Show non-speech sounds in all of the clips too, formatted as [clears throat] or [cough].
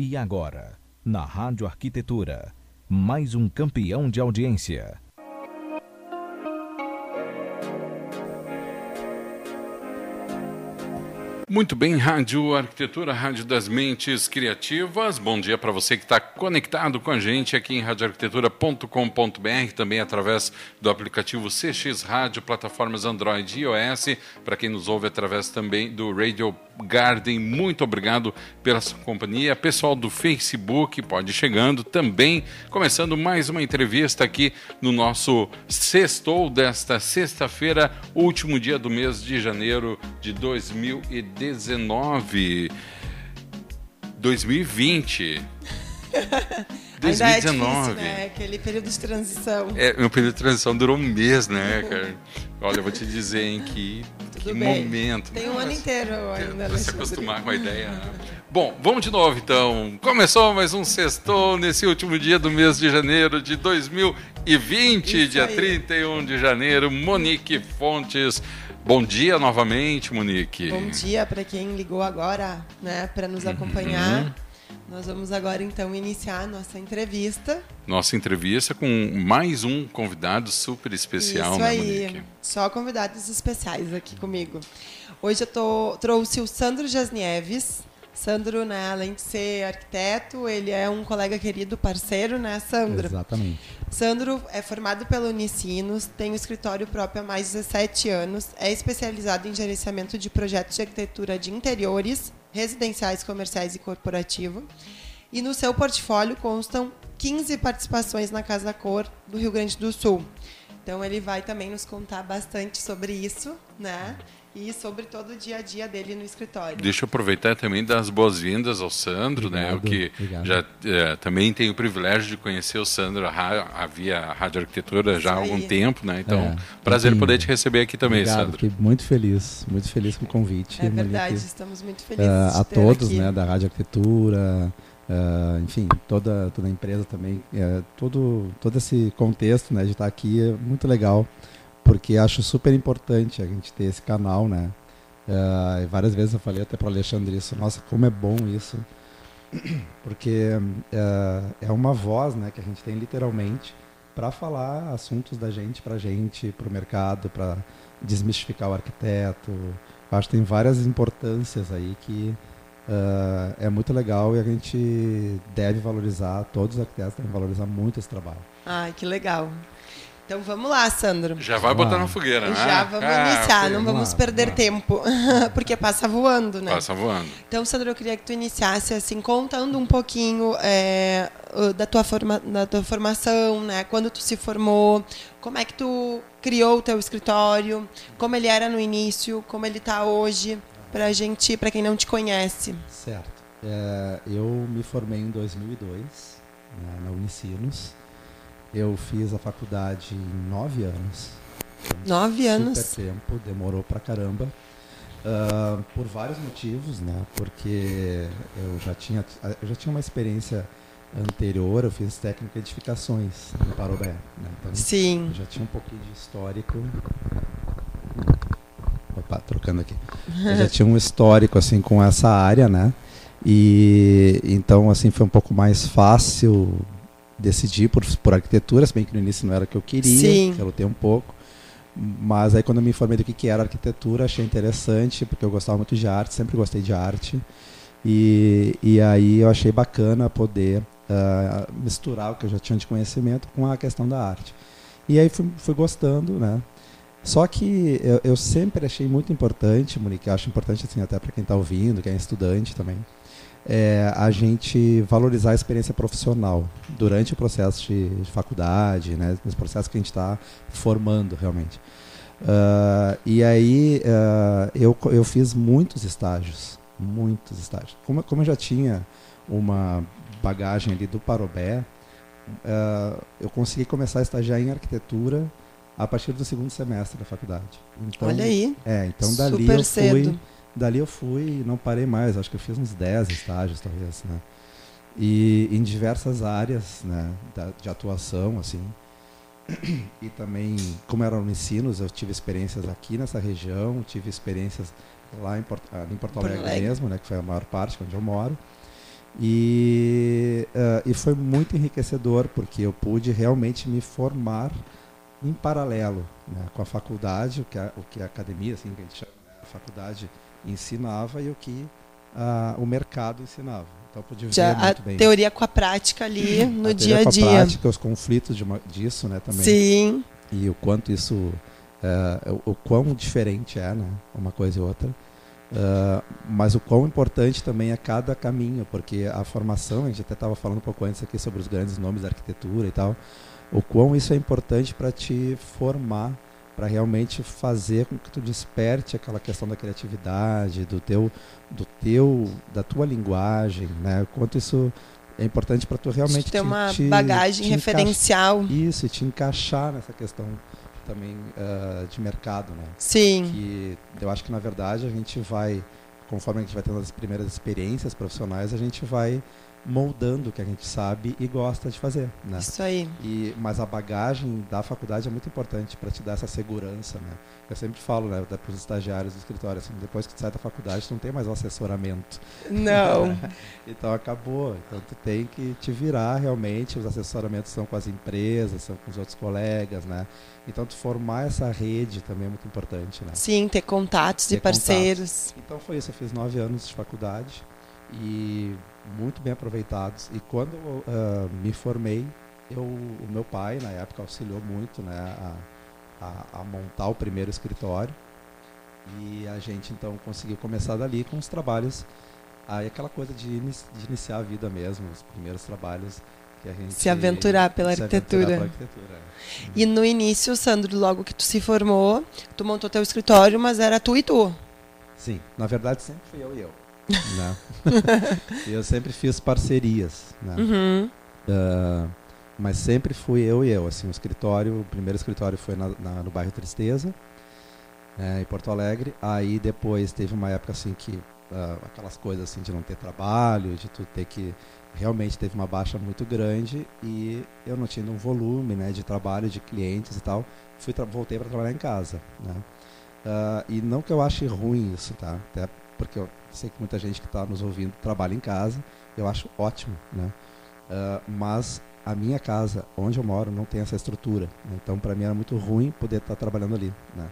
E agora, na Rádio Arquitetura, mais um campeão de audiência. Muito bem, Rádio Arquitetura, Rádio das Mentes Criativas. Bom dia para você que está conectado com a gente aqui em radioarquitetura.com.br, também através do aplicativo CX Rádio, plataformas Android e iOS, para quem nos ouve através também do Radio Garden. Muito obrigado pela sua companhia. Pessoal do Facebook, pode chegando também, começando mais uma entrevista aqui no nosso sextou desta sexta-feira, último dia do mês de janeiro de 2019. 2020. 2019. [laughs] Ainda é difícil, né? Aquele período de transição. É, meu período de transição durou um mês, né, cara? Olha, eu vou te dizer em que, [laughs] que momento. Tem um ano inteiro ainda. Pra se acostumar com a ideia, né? Bom, vamos de novo então. Começou mais um sextou nesse último dia do mês de janeiro de 2020, Isso dia aí. 31 de janeiro. Monique Fontes. Bom dia novamente, Monique. Bom dia para quem ligou agora, né, para nos acompanhar. Uhum. Nós vamos agora então iniciar a nossa entrevista. Nossa entrevista com mais um convidado super especial, Isso né, aí. Monique? Só convidados especiais aqui comigo. Hoje eu tô, trouxe o Sandro Jasnieves. Sandro, né, além de ser arquiteto, ele é um colega querido, parceiro, né, Sandro? Exatamente. Sandro é formado pela Unicinos, tem um escritório próprio há mais de 17 anos, é especializado em gerenciamento de projetos de arquitetura de interiores residenciais, comerciais e corporativo. E no seu portfólio constam 15 participações na Casa da Cor do Rio Grande do Sul. Então ele vai também nos contar bastante sobre isso, né? E sobre todo o dia a dia dele no escritório. Deixa eu aproveitar também das boas-vindas ao Sandro, obrigado, né? O que obrigado. já é, também tenho o privilégio de conhecer o Sandro havia Rádio Arquitetura já há algum tempo, né? Então, é, prazer poder te receber aqui também, obrigado, Sandro. Fiquei muito feliz, muito feliz com o convite. É verdade, estamos muito felizes. Uh, a todos, aqui. né, da Rádio Arquitetura, Uh, enfim, toda, toda a empresa também, uh, todo, todo esse contexto né, de estar aqui é muito legal, porque acho super importante a gente ter esse canal, né? Uh, várias vezes eu falei até para o Alexandre isso, nossa, como é bom isso, [clears throat] porque é uma voz né, que a gente tem literalmente para falar assuntos da gente para a gente, para o mercado, para desmistificar o arquiteto. Eu acho que tem várias importâncias aí que Uh, é muito legal e a gente deve valorizar, todos os arquitetos devem valorizar muito esse trabalho. Ai, que legal. Então vamos lá, Sandro. Já vai botar na fogueira, né? Já vamos ah, iniciar, não vamos, perder tempo, [laughs] porque passa voando, né? Passa voando. Então, Sandro, eu queria que tu iniciasse assim, contando um pouquinho é, da, tua forma, da tua formação, né? Quando tu se formou, como é que tu criou o teu escritório, como ele era no início, como ele está hoje para gente, para quem não te conhece. Certo. É, eu me formei em 2002 né, na Unicinos. Eu fiz a faculdade em nove anos. Nove super anos. Super tempo, demorou pra caramba. Uh, por vários motivos, né? Porque eu já tinha, eu já tinha uma experiência anterior, eu fiz técnica de edificações no Parobé. Né? Então, Sim. já tinha um pouquinho de histórico Opa, trocando aqui. Eu já [laughs] tinha um histórico assim com essa área, né? E então assim foi um pouco mais fácil decidir por, por arquitetura, se bem que no início não era o que eu queria, Sim. eu lutei um pouco. Mas aí quando eu me informei do que, que era arquitetura, achei interessante, porque eu gostava muito de arte, sempre gostei de arte. E, e aí eu achei bacana poder uh, misturar o que eu já tinha de conhecimento com a questão da arte. E aí fui, fui gostando, né? Só que eu, eu, sempre achei muito importante, Monique, acho importante assim até para quem está ouvindo, quem é estudante também, é a gente valorizar a experiência profissional durante o processo de, de faculdade, né, nesse processo que a gente está formando realmente. Uh, e aí uh, eu, eu fiz muitos estágios, muitos estágios. Como, como eu já tinha uma bagagem ali do Parobé, uh, eu consegui começar a estagiar em arquitetura a partir do segundo semestre da faculdade. Então, Olha aí. É, então dali Super eu fui, cedo. Dali eu fui, não parei mais, acho que eu fiz uns 10 estágios talvez, né? E em diversas áreas, né, de atuação assim. E também, como era no Ensinos, eu tive experiências aqui nessa região, tive experiências lá em Porto, em Porto Alegre mesmo, né, que foi a maior parte onde eu moro. E, uh, e foi muito enriquecedor, porque eu pude realmente me formar em paralelo né, com a faculdade, o que a, o que a academia, assim, que a, gente chama, né, a faculdade ensinava e o que uh, o mercado ensinava. Então, Já ver muito a bem. teoria com a prática ali no a dia a com dia. A prática, os conflitos de uma, disso, né, também. Sim. E o quanto isso, uh, o, o quão diferente é, né, uma coisa e outra. Uh, mas o quão importante também é cada caminho, porque a formação, a gente até estava falando um pouco antes aqui sobre os grandes nomes da arquitetura e tal, o quão isso é importante para te formar, para realmente fazer com que tu desperte aquela questão da criatividade, do teu, do teu, da tua linguagem, né? Quanto isso é importante para tu realmente ter te, uma te, bagagem te referencial. Isso, e te encaixar nessa questão também uh, de mercado, né? Sim. Que eu acho que na verdade a gente vai, conforme a gente vai tendo as primeiras experiências profissionais, a gente vai moldando o que a gente sabe e gosta de fazer, né? Isso aí. E, mas a bagagem da faculdade é muito importante para te dar essa segurança, né? Eu sempre falo, né, para os estagiários do escritório, assim, depois que tu sai da faculdade, tu não tem mais o assessoramento. Não. [laughs] então acabou. Então tu tem que te virar realmente. Os assessoramentos são com as empresas, são com os outros colegas, né? Então tu formar essa rede também é muito importante, né? Sim, ter contatos ter e parceiros. Contatos. Então foi isso. Eu fiz nove anos de faculdade e muito bem aproveitados. E quando uh, me formei, eu, o meu pai, na época, auxiliou muito né, a, a, a, montar o primeiro escritório. E a gente, então, conseguiu começar dali com os trabalhos. Aí aquela coisa de, inici, de iniciar a vida mesmo, os primeiros trabalhos que a gente... Se aventurar pela se arquitetura. Aventurar pela arquitetura. é. E no início, Sandro, logo que tu se formou, tu montou teu escritório, mas era tu e tu. Sim, na verdade sempre fui eu e eu. Né? eu sempre fiz parcerias, né? Uhum. Uh, mas sempre fui eu e eu. Assim, o escritório, o primeiro escritório foi na, na, no bairro Tristeza, é, em Porto Alegre. Aí depois teve uma época assim que uh, aquelas coisas assim de não ter trabalho, de tu ter que realmente teve uma baixa muito grande e eu não tinha um volume, né, de trabalho, de clientes e tal. Fui voltei para trabalhar em casa, né? Uh, e não que eu ache ruim isso, tá? Até porque eu sei que muita gente que está nos ouvindo trabalha em casa, eu acho ótimo, né? Uh, mas a minha casa, onde eu moro, não tem essa estrutura. Então, para mim era muito ruim poder estar tá trabalhando ali, né?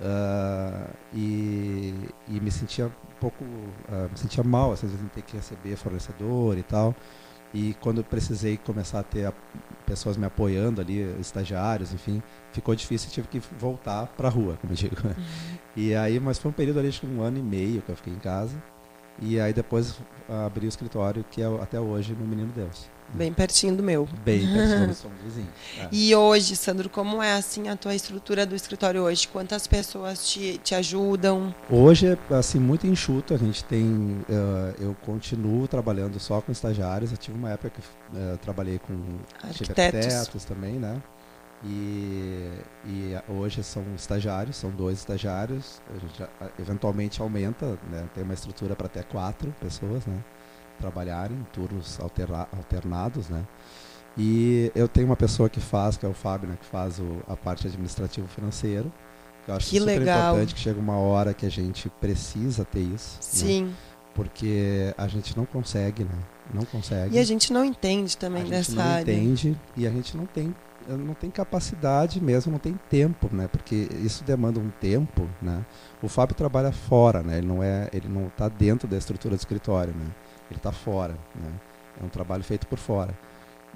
Uh, e, e, me sentia um pouco, uh, me sentia mal, às vezes em ter que receber fornecedor e tal. E quando precisei começar a ter a, pessoas me apoiando ali, estagiários, enfim, ficou difícil e tive que voltar para a rua, como eu digo. Uhum. E aí, mas foi um período ali de um ano e meio que eu fiquei em casa. E aí depois abri o escritório, que é até hoje no Menino Deus. Bem pertinho do meu. Bem pertinho do [laughs] som vizinho. É. E hoje, Sandro, como é assim a tua estrutura do escritório hoje? Quantas pessoas te, te ajudam? Hoje é assim muito enxuto. A gente tem, uh, eu continuo trabalhando só com estagiários. Eu tive uma época que uh, trabalhei com arquitetos. arquitetos também, né? E, e, hoje são estagiários, são dois estagiários. A gente eventualmente aumenta, né? tem uma estrutura para até quatro pessoas, né? trabalharem em turnos alterna alternados, né? E eu tenho uma pessoa que faz, que é o Fábio, né, que faz o, a parte administrativa financeira. Que eu acho que super legal. importante que chega uma hora que a gente precisa ter isso. Sim. Né? Porque a gente não consegue, né? Não consegue. E a gente não entende também a dessa gente não área. entende e a gente não tem não tem capacidade mesmo, não tem tempo, né? Porque isso demanda um tempo, né? O Fábio trabalha fora, né? Ele não é, ele não está dentro da estrutura do escritório, né? Ele está fora, né? É um trabalho feito por fora.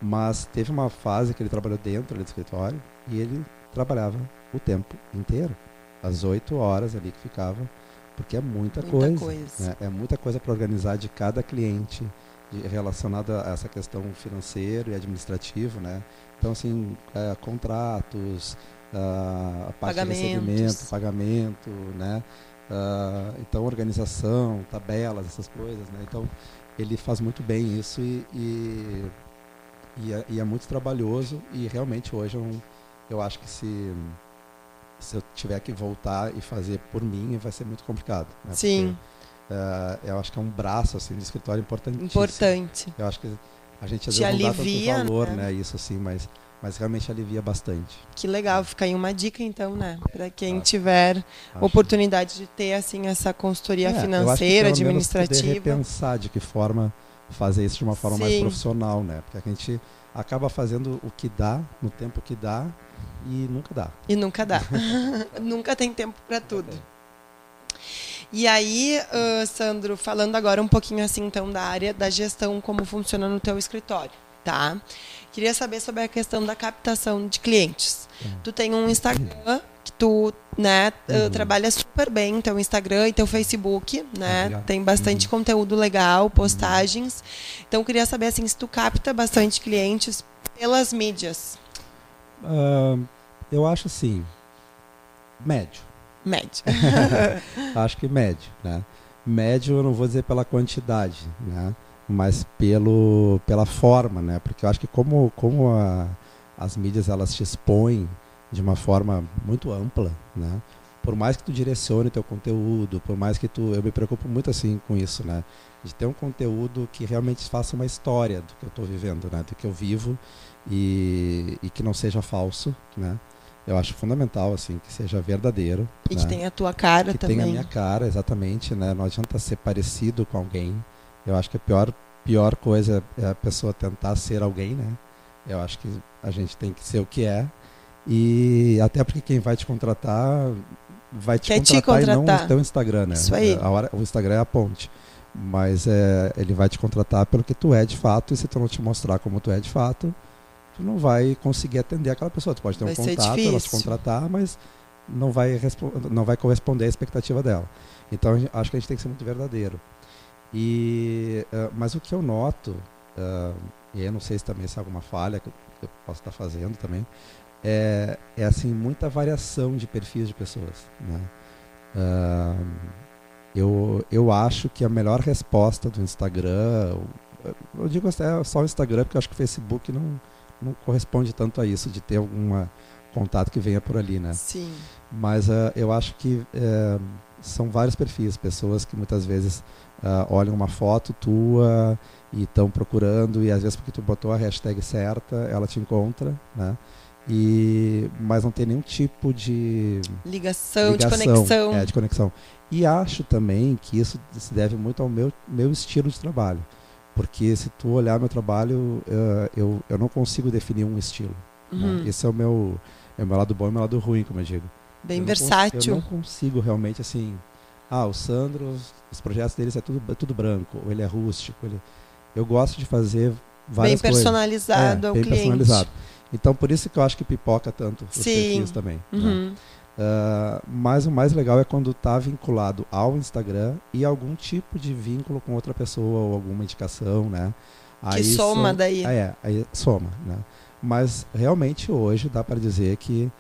Mas teve uma fase que ele trabalhou dentro do escritório e ele trabalhava o tempo inteiro, as oito horas ali que ficava, porque é muita, muita coisa. coisa. Né? É muita coisa para organizar de cada cliente relacionada a essa questão financeira e administrativa, né? Então assim, é, contratos, a parte Pagamentos. de recebimento, pagamento, né? Uh, então organização, tabelas, essas coisas, né? Então ele faz muito bem isso e, e, e, é, e é, muito trabalhoso e realmente hoje eu, eu acho que se se eu tiver que voltar e fazer por mim vai ser muito complicado. Né? Sim. Porque, uh, eu acho que é um braço assim de escritório importantíssimo. Importante. Eu acho que a gente às Te vezes não alivia, dá tanto valor, né? né? Isso assim, mas mas realmente alivia bastante. Que legal, fica aí uma dica então, né, para quem Acho- tiver Acho- oportunidade de ter assim essa consultoria É, acho que financeira, pelo menos poder administrativa. repensar de que forma fazer isso de uma forma mais Sim. profissional, né? Porque a gente acaba fazendo o que dá, no tempo que dá, e nunca dá. E nunca dá. [laughs] nunca tem tempo para tudo. E aí, ah, Sandro, falando agora um pouquinho assim então da área da gestão, como funciona no teu escritório, tá? Queria saber sobre a questão da captação de clientes. Tu tem um Instagram que tu, né, ah, trabalha super bem teu Instagram e teu Facebook, né? obrigado. tem bastante conteúdo legal, postagens. Então eu queria saber assim se tu capta bastante clientes pelas mídias. Ah, eu acho assim, médio. Média. [laughs] acho que médio, né? Médio eu não vou dizer pela quantidade, né? Mas pelo, pela forma, né? Porque eu acho que como, como a- as mídias elas te expõem de uma forma muito ampla, né? Por mais que tu direcione teu conteúdo, por mais que tu... Eu me preocupo muito assim com isso, né? De ter um conteúdo que realmente faça uma história do que eu estou vivendo, né? Do que eu vivo e, e que não seja falso, né? Eu acho fundamental, assim, que seja verdadeiro. E né? que tenha a tua cara que também. tem a minha cara, exatamente, né? Não adianta ser parecido com alguém. Eu acho que a pior, pior coisa é a pessoa tentar ser alguém, né? Eu acho que a gente tem que ser o que é. E até porque quem vai te contratar vai te Quer te contratar, e contratar. não o teu Instagram, né? Isso aí. A hora, o Instagram é a ponte. Mas é, ele vai te contratar pelo que tu é de fato, e se tu não te mostrar como tu é de fato, tu não vai conseguir atender aquela pessoa. Tu pode ter Vai um contato, ela te contratar, mas não vai, não vai corresponder à expectativa dela. Então gente- acho que a gente tem que ser muito verdadeiro. E, eh, mas o que eu noto, ah, e eu não sei se também se é alguma falha que eu, que eu posso estar fazendo também, é, é assim muita variação de perfis de pessoas. Né? Ah, eu, eu acho que a melhor resposta do Instagram, eu digo até só o Instagram, porque eu acho que o Facebook não, não corresponde tanto a isso, de ter algum contato que venha por ali, né? Sim. Mas ah, eu acho que eh, são vários perfis, pessoas que muitas vezes ah, olham uma foto tua e estão procurando, e às vezes porque tu botou a hashtag certa, ela te encontra, né? E, mas não tem nenhum tipo de Ligação, ligação, de conexão. É, de conexão. E acho também que isso se deve muito ao meu, meu estilo de trabalho. Porque se tu olhar meu trabalho, eh, eu, eu não consigo definir um estilo. né? Uhum. Esse é o meu, é o meu lado bom e o meu lado ruim, como eu digo. Bem Eu não versátil. eu não consigo realmente assim. Ah, o Sandro, os, os projetos deles é tudo, é tudo branco, ou ele é rústico. Ele... Eu gosto de fazer Bem várias coisas. personalizado É, ao bem cliente. personalizado. Então, por isso que eu acho que pipoca tanto os Sim. perfis também. né? Ah, mas o mais legal é quando está vinculado ao Instagram e algum tipo de vínculo com outra pessoa ou alguma indicação, né? Que soma daí. Ah, é, aí soma, né? Mas realmente hoje dá para dizer que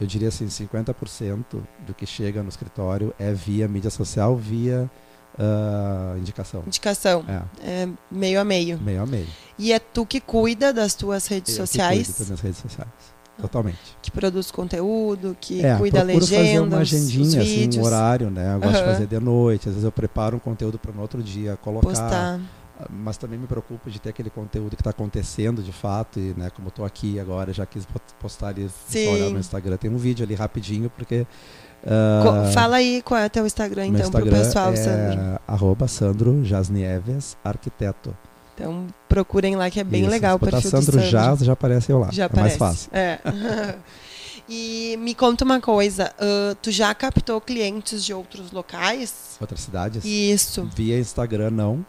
eu diria assim, 50% do que chega no escritório é via mídia social, via ah, indicação. Indicação. É, É meio a meio. meio a meio. E é tu que cuida das tuas redes Eu que sociais, cuido das minhas redes sociais. Totalmente. que produz conteúdo, que é, cuida da legenda, fazer uma agendinha, assim, vídeos, um horário, né? Eu gosto de Aham. fazer de noite, às vezes eu preparo um conteúdo para no outro dia colocar. postar. Mas também me preocupo de ter aquele conteúdo que está acontecendo de fato, e né, como estou aqui agora, já quis po- postar ali, só olhar no Instagram. Tem um vídeo ali rapidinho, porque. Ah, Fala aí qual é o teu Instagram, então, pro Instagram pessoal, é Sandro. arroba Sandro Jasnieves, arquiteto. Então, procurem lá que é bem Isso, legal o se botar perfil Sandro do já aparece eu lá. Já é aparece. mais fácil. É. [laughs] e me conta uma coisa, ah, tu já captou clientes de outros locais? Outras cidades? Isso. Via Instagram, não.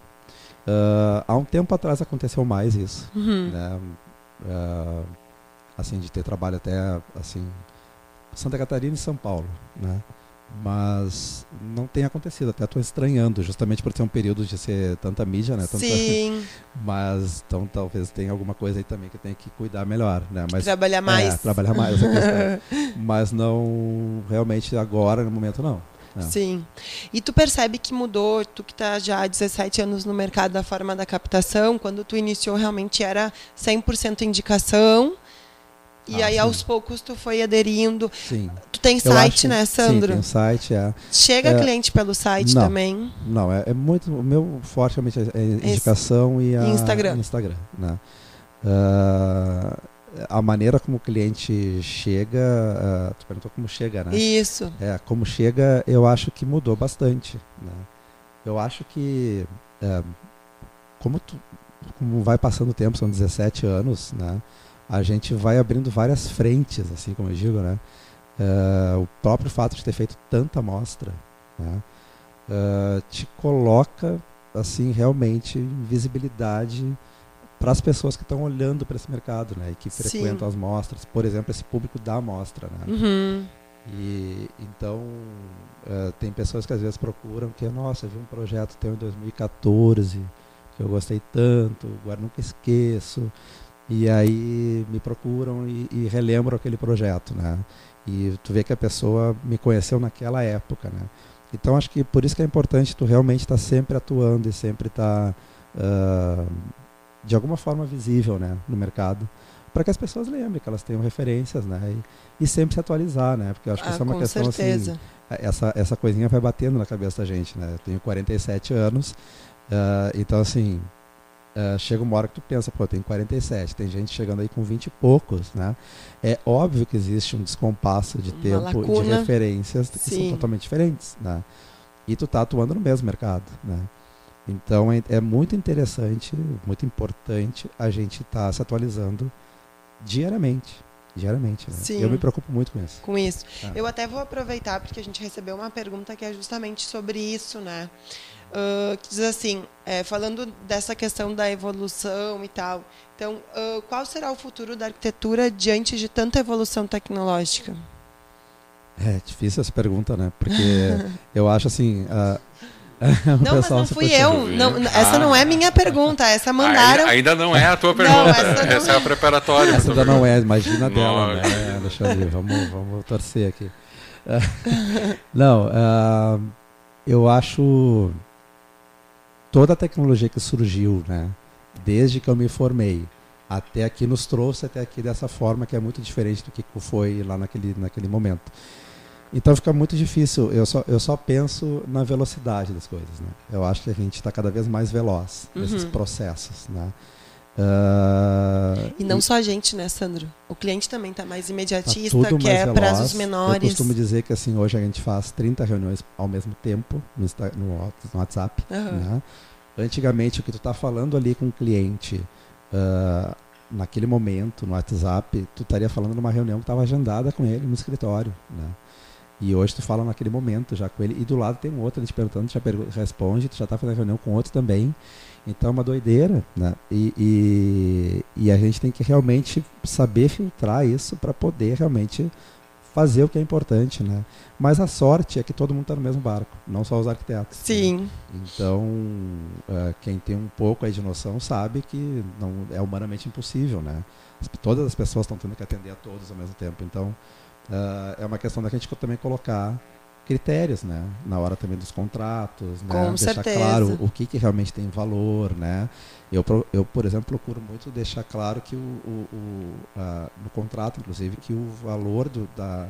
Ah, há um tempo atrás aconteceu mais isso. Uhum. né? Ah, assim, de ter trabalho até assim, Santa Catarina e São Paulo, né? Mas não tem acontecido, até estou estranhando, justamente por ter um período de ser tanta mídia, né? Tanta- Sim, [laughs] Mas então talvez tenha alguma coisa aí também que tem que cuidar melhor, né? Mas trabalhar mais. É, trabalhar mais. [laughs] Mas não realmente agora, no momento, não. É. Sim. E tu percebe que mudou, tu que está já há 17 anos no mercado da forma da captação, quando tu iniciou realmente era 100% indicação. E Ah, aí sim. aos poucos tu foi aderindo. Sim. Tu tem site, acho- né, Sim, Sandro? tem um site, é. Chega É, cliente pelo site não. também. Não, é, é muito. O meu forte realmente é a indicação e a Instagram. Instagram, né? Ah, a maneira como o cliente chega, ah, tu perguntou como chega, né? Isso. É, como chega, eu acho que mudou bastante. Né? Eu acho que é, como, tu, como vai passando o tempo, são 17 anos, né? A gente vai abrindo várias frentes, assim como eu digo, né? Uh, o próprio fato de ter feito tanta amostra, né? Uh, te coloca, assim, realmente em visibilidade para as pessoas que estão olhando para esse mercado, né? E que frequentam Sim. as mostras, por exemplo, esse público da amostra, né? Uhum. E então uh, tem pessoas que às vezes procuram que nossa, vi um projeto teu em 2014 que eu gostei tanto, agora nunca esqueço. E aí me procuram e, e relembram aquele projeto, né? E tu vê que a pessoa me conheceu naquela época, né? Então acho que por isso que é importante tu realmente estar tá sempre atuando e sempre estar tá, uh, de alguma forma visível, né, no mercado para que as pessoas lembrem, que elas tenham referências, né? E, e sempre se atualizar, né? Porque eu acho que ah, isso é uma questão assim, certeza. assim. Essa, essa coisinha vai batendo na cabeça da gente, né? Eu tenho 47 anos, uh, então assim. Uh, chega uma hora que tu pensa, pô, tem 47, tem gente chegando aí com 20 e poucos, né? É óbvio que existe um descompasso de uma tempo lacuna. de referências que Sim. são totalmente diferentes, né? E tu tá atuando no mesmo mercado, né? Então é, é muito interessante, muito importante a gente estar tá se atualizando diariamente. Diariamente. Né? Sim. Eu me preocupo muito com isso. Com isso. Ah. Eu até vou aproveitar porque a gente recebeu uma pergunta que é justamente sobre isso, né? Uh, que diz assim, é, falando dessa questão da evolução e tal. Então, uh, qual será o futuro da arquitetura diante de tanta evolução tecnológica? É difícil essa pergunta, né? Porque [laughs] eu acho assim, uh, não, mas não fui eu. Não, essa ah. não é minha pergunta. Essa mandaram. Ainda, ainda não é a tua pergunta. Não, essa, essa é a preparatória. Essa ainda não é, imagina dela, né? Deixa eu ver, vamos, vamos torcer aqui. [laughs] não, uh, eu acho toda a tecnologia que surgiu, né? Desde que eu me formei até aqui nos trouxe até aqui dessa forma que é muito diferente do que foi lá naquele, naquele momento. Então fica muito difícil. Eu só, eu só penso na velocidade das coisas. Né? Eu acho que a gente está cada vez mais veloz uhum. nesses processos. Né? Uh, e não e, só a gente, né, Sandro? O cliente também está mais imediatista, tá quer mais prazos menores. Eu costumo dizer que assim hoje a gente faz 30 reuniões ao mesmo tempo no, no, no WhatsApp. Uhum. Né? Antigamente, o que tu está falando ali com o cliente uh, naquele momento no WhatsApp, tu estaria falando numa reunião que estava agendada com ele no escritório. Né? E hoje tu fala naquele momento já com ele. E do lado tem um outro ele te perguntando, tu já responde, tu já está fazendo reunião com outro também. Então é uma doideira, né? E, e, e a gente tem que realmente saber filtrar isso para poder realmente fazer o que é importante, né? Mas a sorte é que todo mundo está no mesmo barco, não só os arquitetos. Né? Sim. Né? Então, uh, quem tem um pouco aí de noção sabe que não é humanamente impossível, né? Todas as pessoas estão tendo que atender a todos ao mesmo tempo. Então, uh, é uma questão da gente também colocar critérios, né? Na hora também dos contratos, né? Com deixar certeza. claro o que, que realmente tem valor, né? Eu, eu, por exemplo, procuro muito deixar claro que o, o, o uh, no contrato, inclusive, que o valor do, da,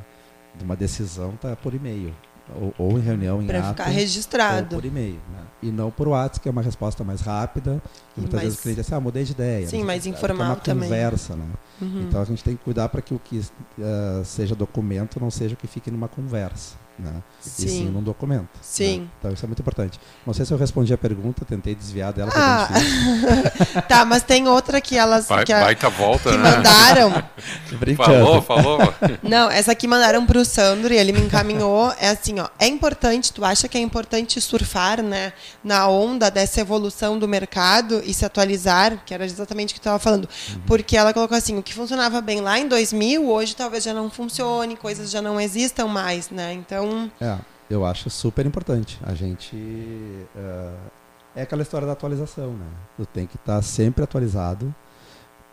de uma decisão está por e-mail. Ou, ou, em reunião, em Para ficar registrado. por e-mail. Né? E não por WhatsApp, que é uma resposta mais rápida. E muitas vezes o cliente diz assim, ah, mudei de ideia. Sim, mais informal é uma também. conversa, né? Uhum. Então a gente tem que cuidar para que o que uh, seja documento não seja o que fique numa conversa. Né? Sim. E sim num documento. Né? Sim. Né? Então isso é muito importante. Não sei se eu respondi a pergunta, tentei desviar dela. Ah. [laughs] tá, mas tem outra que elas Vai, que, a, baita volta, que né? mandaram. [laughs] falou, falou. [laughs] Não, essa aqui mandaram para o Sandro e ele me encaminhou. É assim, ó, é importante. Tu acha que é importante surfar, né, na onda dessa evolução do mercado e se atualizar, que era exatamente o que tu estava falando, uhum. porque ela colocou assim, o que funcionava bem lá em 2000 hoje talvez já não funcione, coisas já não existam mais, né? Então então. É, eu acho super importante. A gente. Uh, é aquela história da atualização, né? Tu tem que estar tá sempre atualizado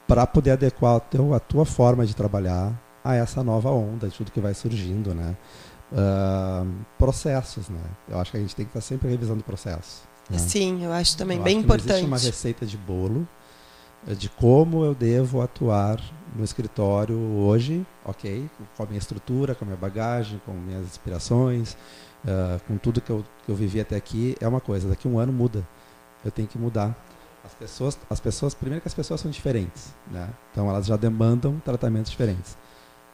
para poder adequar teu, a tua forma de trabalhar a essa nova onda de tudo que vai surgindo, né? Uh, processos, né? Eu acho que a gente tem que estar tá sempre revisando processos. Né? Sim, eu acho também eu bem acho importante. Não existe uma receita de bolo de como eu devo atuar no escritório hoje, ok, com a minha estrutura, com a minha bagagem, com minhas inspirações, uh, com tudo que eu, que eu vivi até aqui, é uma coisa. Daqui a um ano muda. Eu tenho que mudar. As pessoas, as pessoas, primeiro que as pessoas são diferentes, né? Então elas já demandam tratamentos diferentes.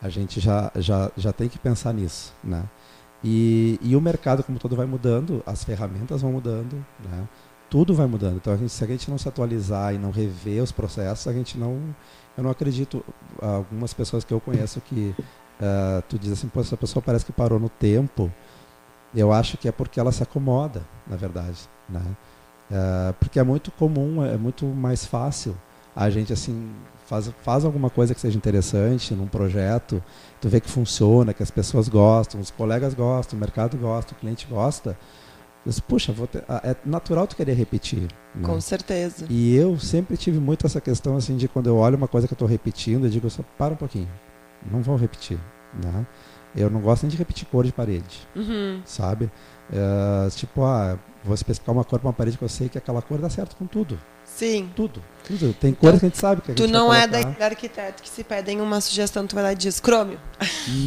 A gente já, já, já tem que pensar nisso, né? E, e o mercado como todo vai mudando, as ferramentas vão mudando, né? Tudo vai mudando. Então, a gente, se a gente não se atualizar e não rever os processos, a gente não. Eu não acredito. Algumas pessoas que eu conheço que uh, tu diz assim, pô, essa pessoa parece que parou no tempo. Eu acho que é porque ela se acomoda, na verdade, né? Uh, porque é muito comum, é muito mais fácil a gente assim faz, faz alguma coisa que seja interessante num projeto, tu vê que funciona, que as pessoas gostam, os colegas gostam, o mercado gosta, o cliente gosta Diz, Puxa, ter, é natural tu querer repetir. Né? Com certeza. E eu sempre tive muito essa questão assim de quando eu olho uma coisa que eu estou repetindo, eu digo só, para um pouquinho, não vou repetir. Né? Eu não gosto nem de repetir cor de parede, uhum. sabe? É, tipo, ah, vou especificar uma cor para uma parede que eu sei que aquela cor dá certo com tudo. Sim. Tudo. tudo. Tem então, cores que a gente sabe que a Tu não é daquele arquiteto que se pedem uma sugestão, tu vai lá e diz crômio.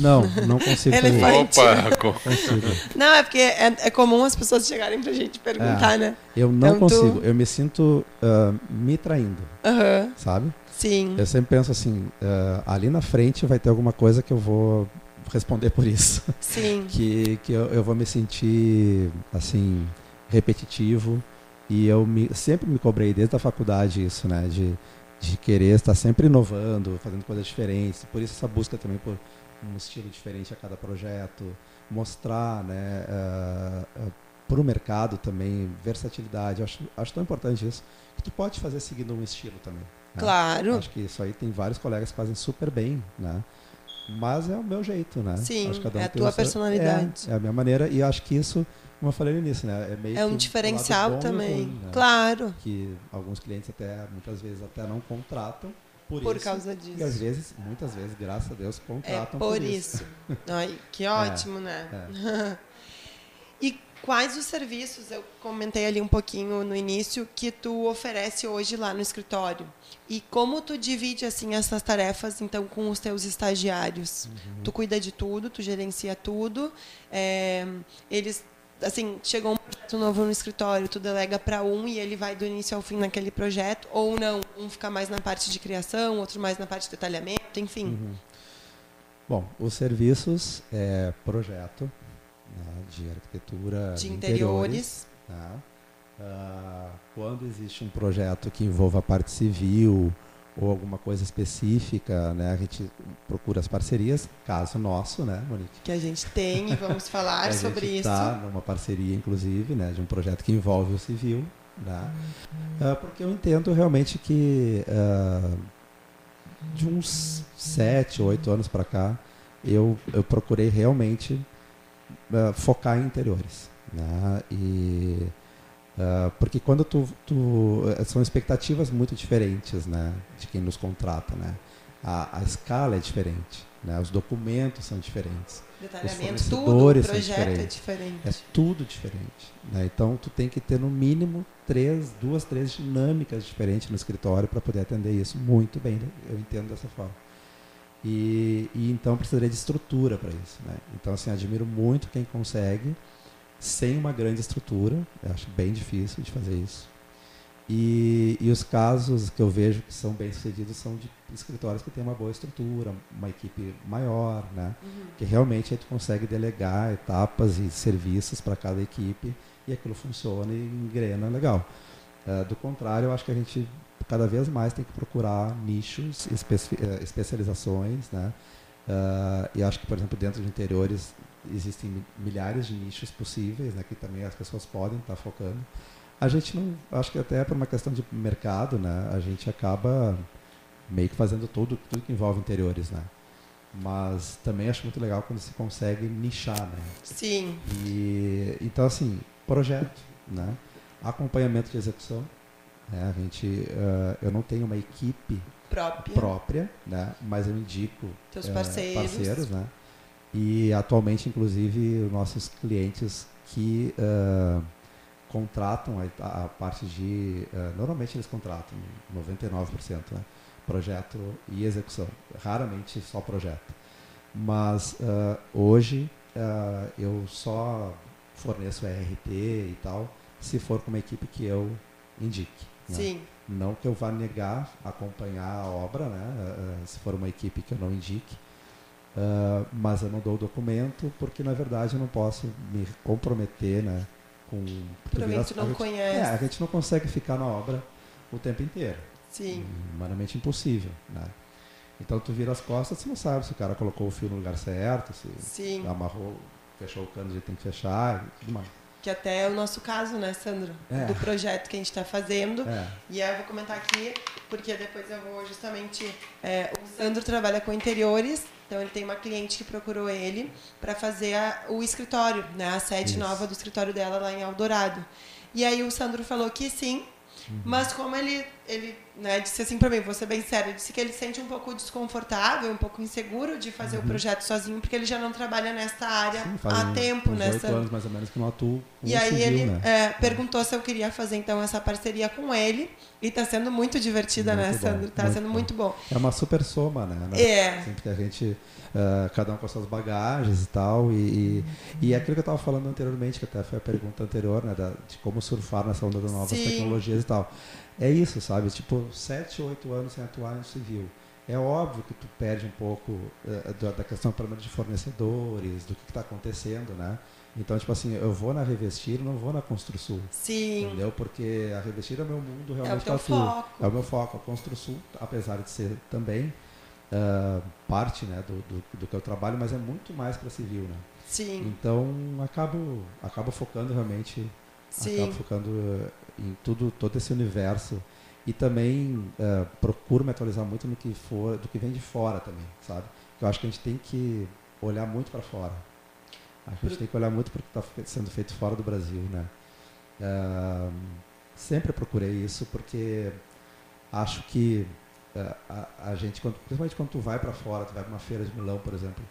Não, [laughs] não consigo Elefante. Opa, [laughs] consigo. Não, é porque é, é, comum as pessoas chegarem pra gente perguntar, é, né? Eu não então, consigo. Tu... Eu me sinto uh, me traindo. Uhum. Sabe? Sim. Eu sempre penso assim, uh, ali na frente vai ter alguma coisa que eu vou responder por isso. Sim. [laughs] que que eu, eu vou me sentir, assim, repetitivo e eu me, sempre me cobrei desde a faculdade isso, né? De, de querer estar sempre inovando, fazendo coisas diferentes. Por isso essa busca também por um estilo diferente a cada projeto, mostrar, né? Uh, uh, para o mercado também versatilidade. Acho, acho tão importante isso que tu pode fazer seguindo um estilo também. Né? Claro. Acho que isso aí tem vários colegas que fazem super bem, né? Mas é o meu jeito, né? Sim, um é a tua personalidade. É, é, a minha maneira e acho que isso como eu falei no início, né? É, meio é um diferencial também. Ruim, né? Claro. Que alguns clientes até, muitas vezes, até não contratam. Por, por isso, causa disso. E às vezes, muitas vezes, graças a Deus, contratam é por, por isso. isso. [laughs] Ai, que é, ótimo, é, né? É. [laughs] e quais os serviços, eu comentei ali um pouquinho no início, que tu oferece hoje lá no escritório? E como tu divide assim essas tarefas então com os teus estagiários? Uhum. Tu cuida de tudo, tu gerencia tudo. É, eles assim, chegou um projeto novo no escritório, tu delega para um e ele vai do início ao fim naquele projeto, ou não, um fica mais na parte de criação, outro mais na parte de detalhamento, enfim. Uhum. Bom, os serviços é projeto né, de arquitetura de interiores. interiores uh, quando existe um projeto que envolva a parte civil, ou alguma coisa específica, né? A gente procura as parcerias, caso nosso, né, Monique? Que a gente tem e vamos [laughs] falar sobre isso. Está numa parceria, inclusive, né, de um projeto que envolve o civil, né? Uhum. Uh, porque eu entendo realmente que uh, de uns sete, oito anos para cá, eu, eu procurei realmente uh, focar em interiores, né? E Uh, porque quando tu, tu, eh, são expectativas muito diferentes né de quem nos contrata né. A, a escala é diferente né os documentos são diferentes detalhamento tudo o projeto é diferente. é tudo diferente né? então tu tem que ter no mínimo três duas três dinâmicas diferentes no escritório para poder atender isso muito bem eu entendo dessa forma. E, e então precisaria de estrutura para isso né. Então assim admiro muito quem consegue sem uma grande estrutura. Eu acho bem difícil de fazer isso. E, e os casos que eu vejo que são bem sucedidos são de escritórios que têm uma boa estrutura, uma equipe maior, né? Uhum. Que realmente a gente consegue delegar etapas e serviços para cada equipe e aquilo funciona e engrena legal. Uh, do contrário, eu acho que a gente cada vez mais tem que procurar nichos, espe eh, especializações, né? Uh, e acho que, por exemplo, dentro de interiores existem milhares de nichos possíveis, né, que também as pessoas podem estar focando. A gente não, acho que até por uma questão de mercado, né, a gente acaba meio que fazendo tudo, tudo que envolve interiores, né. Mas também acho muito legal quando se consegue nichar, né. Sim. E então assim, projeto, né, acompanhamento de execução, né, a gente, uh, eu não tenho uma equipe própria, própria né, mas eu indico Teus parceiros, parceiros, né e atualmente, inclusive, nossos clientes que uh, contratam a, a, parte de. Uh, normalmente eles contratam 99%, né? projeto e execução. Raramente só projeto. Mas uh, hoje eu só forneço RT e tal, se for com uma equipe que eu indique. Né? Sim. Não que eu vá negar acompanhar a obra, né? se for uma equipe que eu não indique Uh, mas eu não dou o documento porque na verdade eu não posso me comprometer né, com Provavelmente não gente, conhece. É, a gente não consegue ficar na obra o tempo inteiro. Sim. Humanamente impossível, né? Então tu vira as costas, você não sabe se o cara colocou o fio no lugar certo, se Sim. amarrou, fechou o cano do jeito que tem que fechar e tudo mais. Que até é o nosso caso, né, Sandro? É. Do projeto que a gente está fazendo. É. E aí eu vou comentar aqui, porque depois eu vou justamente. é, o Sandro trabalha com interiores, então ele tem uma cliente que procurou ele para fazer a- o escritório, né, a sede Isso. nova do escritório dela lá em Eldorado. E aí o Sandro falou que sim, Uhum. mas como ele, ele né, disse assim para mim, vou ser bem sério, disse que ele se sente um pouco desconfortável, um pouco inseguro de fazer o projeto sozinho, porque ele já não trabalha nessa área Uhum. Sim, faz há um- tempo, uns né, Sandro? anos mais ou menos que não atuo E aí civil, ele né? é, perguntou se eu queria fazer então essa parceria com ele. E está sendo muito divertida, né, Muito bom, Sandro? Está sendo bom. muito bom. É uma super soma, né? É. Assim, porque a gente, ah, cada um com as suas bagagens e tal, e, e, e é aquilo que eu estava falando anteriormente, que até foi a pergunta anterior, né? da- de como surfar nessa onda das novas Sim. tecnologias e tal. É isso, sabe? Tipo, sete, oito anos sem atuar no civil. É óbvio que tu perde um pouco eh, da, da questão, pelo menos, de fornecedores, do que está acontecendo, né? Então, tipo assim, eu vou na Revestir, não vou na Construsul. Sim. Entendeu? Porque a Revestir é o meu mundo É o realmente teu foco. É o meu foco. A Construsul, apesar de ser também ah, parte né, do, do, do que eu trabalho, mas é muito mais para civil, né? Sim. Então, acabo, acabo focando realmente, acabo Sim. focando eh, em tudo, todo esse universo. E também eh, procuro me atualizar muito no que for, do que vem de fora também, sabe? Eu acho que a gente tem que olhar muito para fora. A gente tem que olhar muito para o que está sendo feito fora do Brasil, né? Ah, sempre procurei isso porque acho que eh, a, a gente, quando- principalmente quando tu vai para fora, tu vai para uma feira de Milão, por exemplo,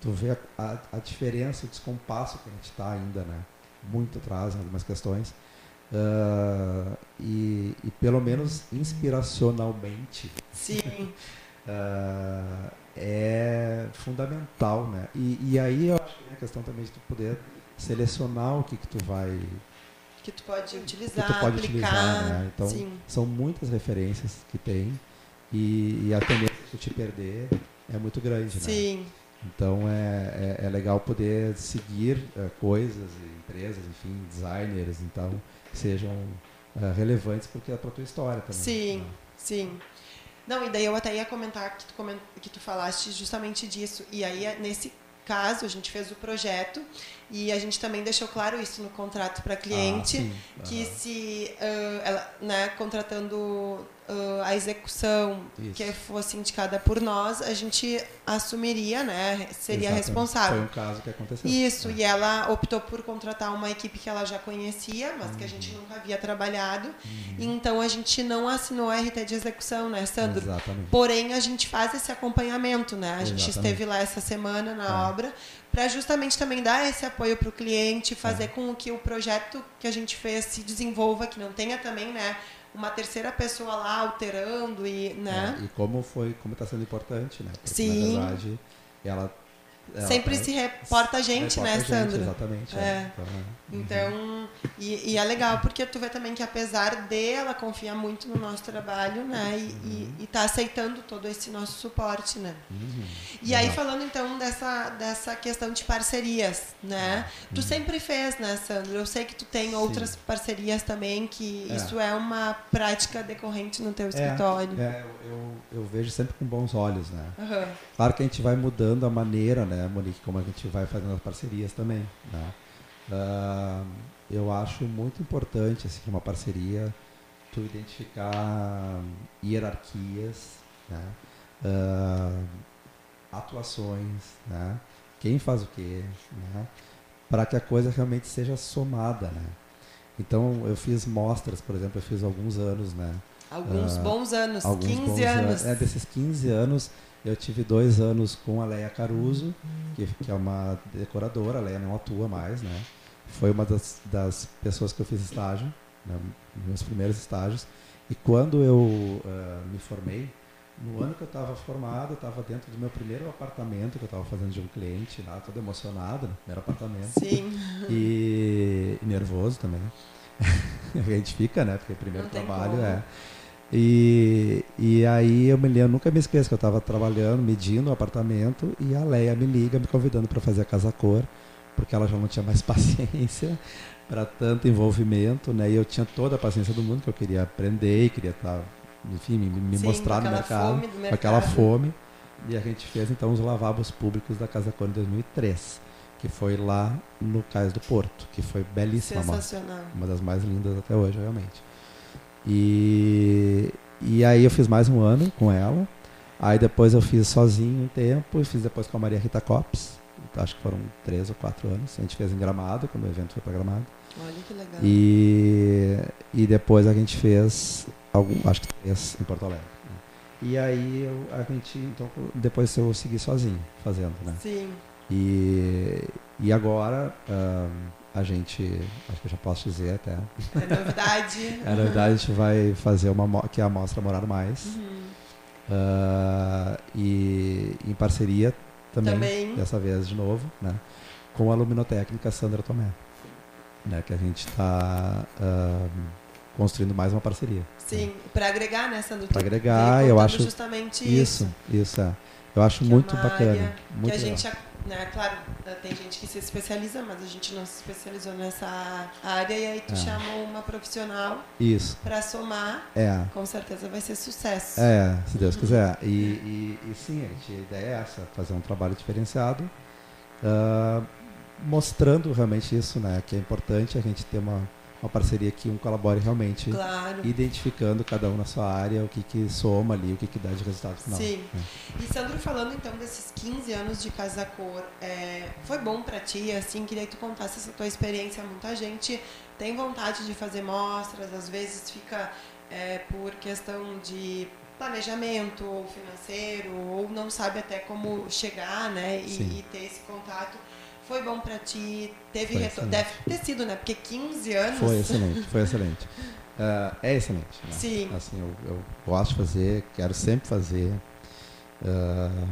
tu vê a, a, a diferença, o descompasso que a gente está ainda, né? Muito atrás em algumas questões. Ah, e, e pelo menos inspiracionalmente Sim. [laughs] ah, é fundamental, né? E, e aí eu acho que é a questão também de tu poder selecionar o que, que tu vai Que tu pode que utilizar, tu pode aplicar. utilizar, né? Então Sim. são muitas referências que tem e, e a tendência de tu te perder é muito grande, né? Sim. Então é, é, é legal poder seguir eh, coisas, e empresas, enfim, designers, então sejam eh, relevantes porque é para tua história também. Sim. né? Sim. Não, e daí eu até ia comentar que tu, comen- que tu falaste justamente disso. E aí, nesse caso, a gente fez o projeto e a gente também deixou claro isso no contrato para cliente. Ah, que se ah, ela, né, contratando ah, a execução Isso. que fosse indicada por nós, a gente assumiria, né, seria Exatamente. responsável. Foi um caso que aconteceu. Isso, É. e ela optou por contratar uma equipe que ela já conhecia, mas que a gente Uhum. nunca havia trabalhado. Então a gente não assinou a RT de execução, né, Sandro? Exatamente. Porém, a gente faz esse acompanhamento, né? A gente Exatamente. esteve lá essa semana na É. obra para justamente também dar esse apoio para o cliente, fazer com que o projeto que a gente fez se desenvolva, que não tenha também, né, uma terceira pessoa lá alterando e, né? É, e como foi, como está sendo importante, né? Porque, Sim. Na verdade, ela, ela Sempre se reporta a gente, reporta né, a gente, Sandro? Exatamente. É. É. Então, é. Então, e, e é legal porque tu vê também que apesar de ela confiar muito no nosso trabalho, né, e, e, e tá aceitando todo esse nosso suporte, né. Uhum. E aí Legal. falando então dessa, dessa questão de parcerias, né? Tu sempre fez, né, Sandro? Eu sei que tu tem Sim. outras parcerias também, que É. isso é uma prática decorrente no teu escritório. É, eu, eu, eu vejo sempre com bons olhos, né? Claro que a gente vai mudando a maneira, né, Monique, como a gente vai fazendo as parcerias também, né? Ah, eu acho muito importante, assim, uma parceria, tu identificar hierarquias, né? Ah, atuações, né? Quem faz o quê, né? Para que a coisa realmente seja somada, né? Então, eu fiz mostras, por exemplo, eu fiz alguns anos, né? Alguns Ah, bons anos, alguns 15 bons anos. É, desses 15 anos, eu tive dois anos com a Leia Caruso, que, que é uma decoradora, a Leia não atua mais, né? Foi uma das, das pessoas que eu fiz estágio, né, meus primeiros estágios. E quando eu ah, me formei, no ano que eu estava formado, eu estava dentro do meu primeiro apartamento que eu estava fazendo de um cliente lá, todo emocionado, no primeiro apartamento. Sim, E, e nervoso também. [laughs] a gente fica, né? Porque primeiro Não trabalho é. E, e aí eu me lembro, nunca me esqueço que eu estava trabalhando, medindo o apartamento, e a Leia me liga me convidando para fazer a casa cor, porque ela já não tinha mais [laughs] paciência. para tanto envolvimento, né? E eu tinha toda a paciência do mundo que eu queria aprender, queria estar, tá, enfim, me, me Sim, mostrar no mercado, mercado, com aquela fome. E a gente fez então os lavabos públicos da Casa Cor em 2003, que foi lá no Cais do Porto, que foi belíssima, Sensacional. uma das mais lindas até hoje, realmente. E, e aí eu fiz mais um ano com ela. Aí depois eu fiz sozinho um tempo, e fiz depois com a Maria Rita Copes. Acho que foram três ou quatro anos. A gente fez em Gramado, quando o evento foi para Gramado. Olha que legal. E, e depois a gente fez, algum, acho que três em Porto Alegre. E aí eu, a gente, então, depois eu segui sozinho fazendo, né? Sim. E, e agora a gente, acho que eu já posso dizer até. É novidade. [laughs] é novidade, a gente vai fazer uma que é a mostra Morar Mais. Uhum. Uh, e em parceria também, também, dessa vez de novo, né? Com a luminotécnica Sandra Tomé né, que a gente está uh, construindo mais uma parceria. Sim, né? para agregar né, Para agregar, eu acho justamente isso. Isso, isso é. Eu acho que é muito é bacana. Muito que a gente, né, claro, tem gente que se especializa, mas a gente não se especializou nessa área e aí tu é. chamou uma profissional isso para somar. É. Com certeza vai ser sucesso. É, se Deus uhum. quiser. E, e, e, sim, a, gente, a ideia é essa, fazer um trabalho diferenciado. Uh, mostrando realmente isso, né? Que é importante a gente ter uma, uma parceria que um colabore realmente, claro. identificando cada um na sua área, o que, que soma ali, o que, que dá de resultado final. Sim. É. E Sandro, falando então desses 15 anos de Casa Cor, é, foi bom para ti? Assim, queria que tu contasse essa tua experiência. Muita gente tem vontade de fazer mostras, às vezes fica é, por questão de planejamento ou financeiro, ou não sabe até como chegar, né, e, e ter esse contato. Foi bom para ti? Teve retorno? Deve ter sido, né? Porque 15 anos. Foi excelente, foi excelente. Uh, [laughs] é excelente. Né? Sim. Assim, eu, eu, gosto de fazer, quero sempre fazer. Uh,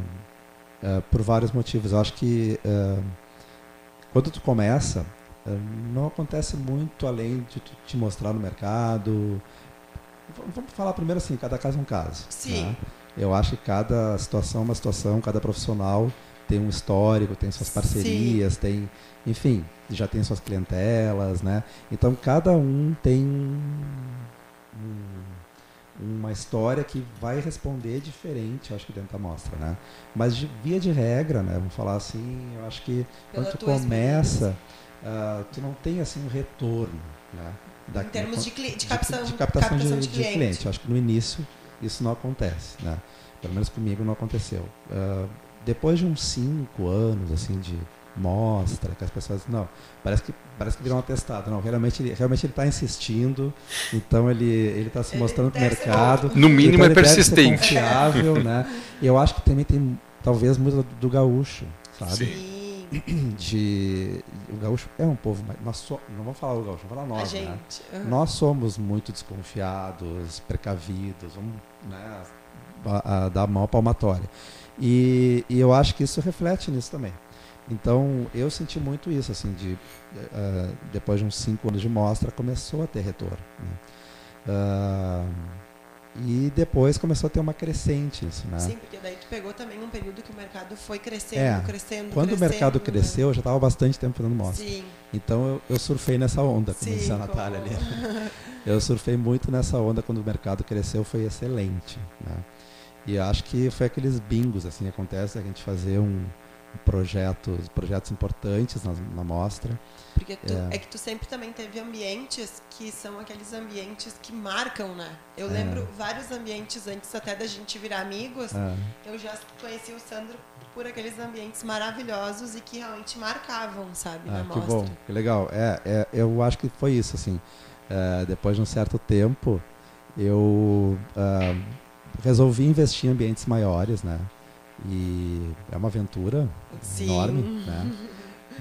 uh, por vários motivos. Eu acho que quando tu começa, não acontece muito além de tu te mostrar no mercado. Vamos falar primeiro assim, cada caso é um caso. Sim. Né? Eu acho que cada situação é uma situação, cada profissional tem um histórico, tem suas parcerias, Sim. tem, enfim, já tem suas clientelas, né? Então cada um tem um, uma história que vai responder diferente, eu acho que dentro da mostra, né? Mas de, via de regra, né? Vamos falar assim, eu acho que Pela quando tu começa, uh, tu não tem assim um retorno, né? Da, em termos de, de, captação, de, de captação, captação de, de, cliente. cliente. Eu acho que no início isso não acontece, né? Pelo menos comigo não aconteceu. Uh, depois de uns cinco anos assim de mostra que as pessoas não parece que parece que virou um atestado. Não realmente ele realmente ele está insistindo então ele ele está se mostrando para o mercado. no mínimo então é persistente. confiável né? E eu acho que também tem talvez muito do gaúcho sabe? Sim. [clears throat] de o gaúcho é um povo mas nós so, não vamos falar o gaúcho vamos falar nós né? uhum. nós somos muito desconfiados precavidos vamos né, a, a dar a mão palmatória e, e, eu acho que isso reflete nisso também. Então, eu senti muito isso, assim, de uh, depois de uns cinco anos de mostra, começou a ter retorno. Né? Uh, e depois começou a ter uma crescente isso, né? Sim, porque daí tu pegou também um período que o mercado foi crescendo, é, crescendo, Quando crescendo, o mercado né? cresceu, eu já estava bastante tempo fazendo mostra. Sim. Então eu, eu surfei nessa onda, como Sim, disse a Natália como... ali. [laughs] eu surfei muito nessa onda quando o mercado cresceu, foi excelente, né? E acho que foi aqueles bingos assim que acontece a gente fazer um, projetos, projetos importantes na, na mostra. Porque tu, é. é. que tu sempre também teve ambientes que são aqueles ambientes que marcam, né? Eu é. lembro vários ambientes antes até da gente virar amigos. É. Eu já conheci o Sandro por aqueles ambientes maravilhosos e que realmente marcavam, sabe, ah, na que mostra. bom, que legal. É, é, eu acho que foi isso, assim. É, depois de um certo tempo, eu uh, resolvi investir em ambientes maiores, né? E é uma aventura Sim. enorme, né?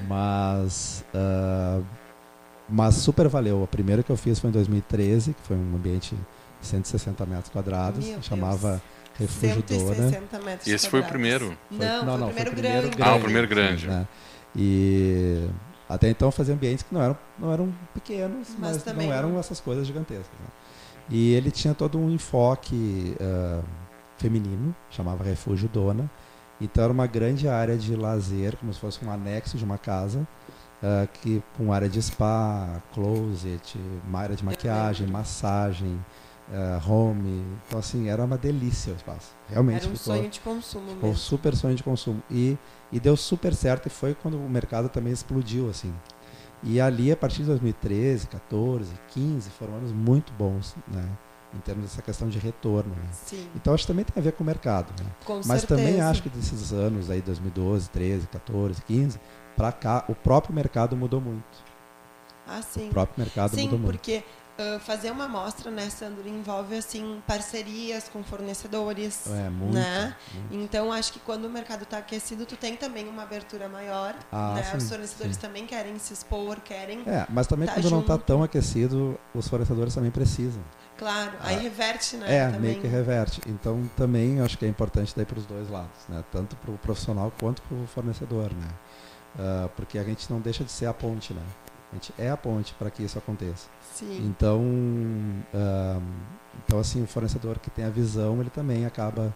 Mas, uh, mas super valeu. A primeira que eu fiz foi em 2013, que foi um ambiente de 160 metros quadrados, Meu chamava Deus. Refúgio Dora. E esse foi o primeiro? Não, não, não, foi o primeiro, grande. grande. Ah, o primeiro grande. Né? E até então fazia ambientes que não eram, não eram pequenos, mas, mas não eram essas coisas gigantescas. Né? E ele tinha todo um enfoque uh, feminino, chamava Refúgio Dona, Então era uma grande área de lazer, como se fosse um anexo de uma casa, uh, que com área de spa, closet, uma área de maquiagem, massagem, uh, home. Então assim era uma delícia o espaço. Realmente. Era um ficou, sonho de consumo ficou mesmo. super sonho de consumo e e deu super certo e foi quando o mercado também explodiu assim. E ali a partir de 2013, 14, 15 foram anos muito bons, né? Em termos dessa questão de retorno. Né? Sim, Então acho que também tem a ver com o mercado. Né? com Mas certeza. também acho que desses anos aí, 2012, 13, 14, 15, para cá, o próprio mercado mudou muito. Ah, sim. O próprio mercado Sim, mudou muito. porque ah, fazer uma amostra, né, Sandro, envolve assim parcerias com fornecedores. É, muito. né? muito. Então acho que quando o mercado está aquecido, tu tem também uma abertura maior. Ah, né? sim, Os fornecedores sim. também querem se expor, querem. É, mas também Tá quando não está junto. tão aquecido, os fornecedores também precisam. Claro, aí reverte, né? É, também. meio que reverte. Então também acho que é importante daí para os dois lados, né? Tanto para o profissional quanto para o fornecedor, né? Ah, porque a gente não deixa de ser a ponte, né? A gente é a ponte para que isso aconteça. Sim. Então, então assim, o fornecedor que tem a visão, ele também acaba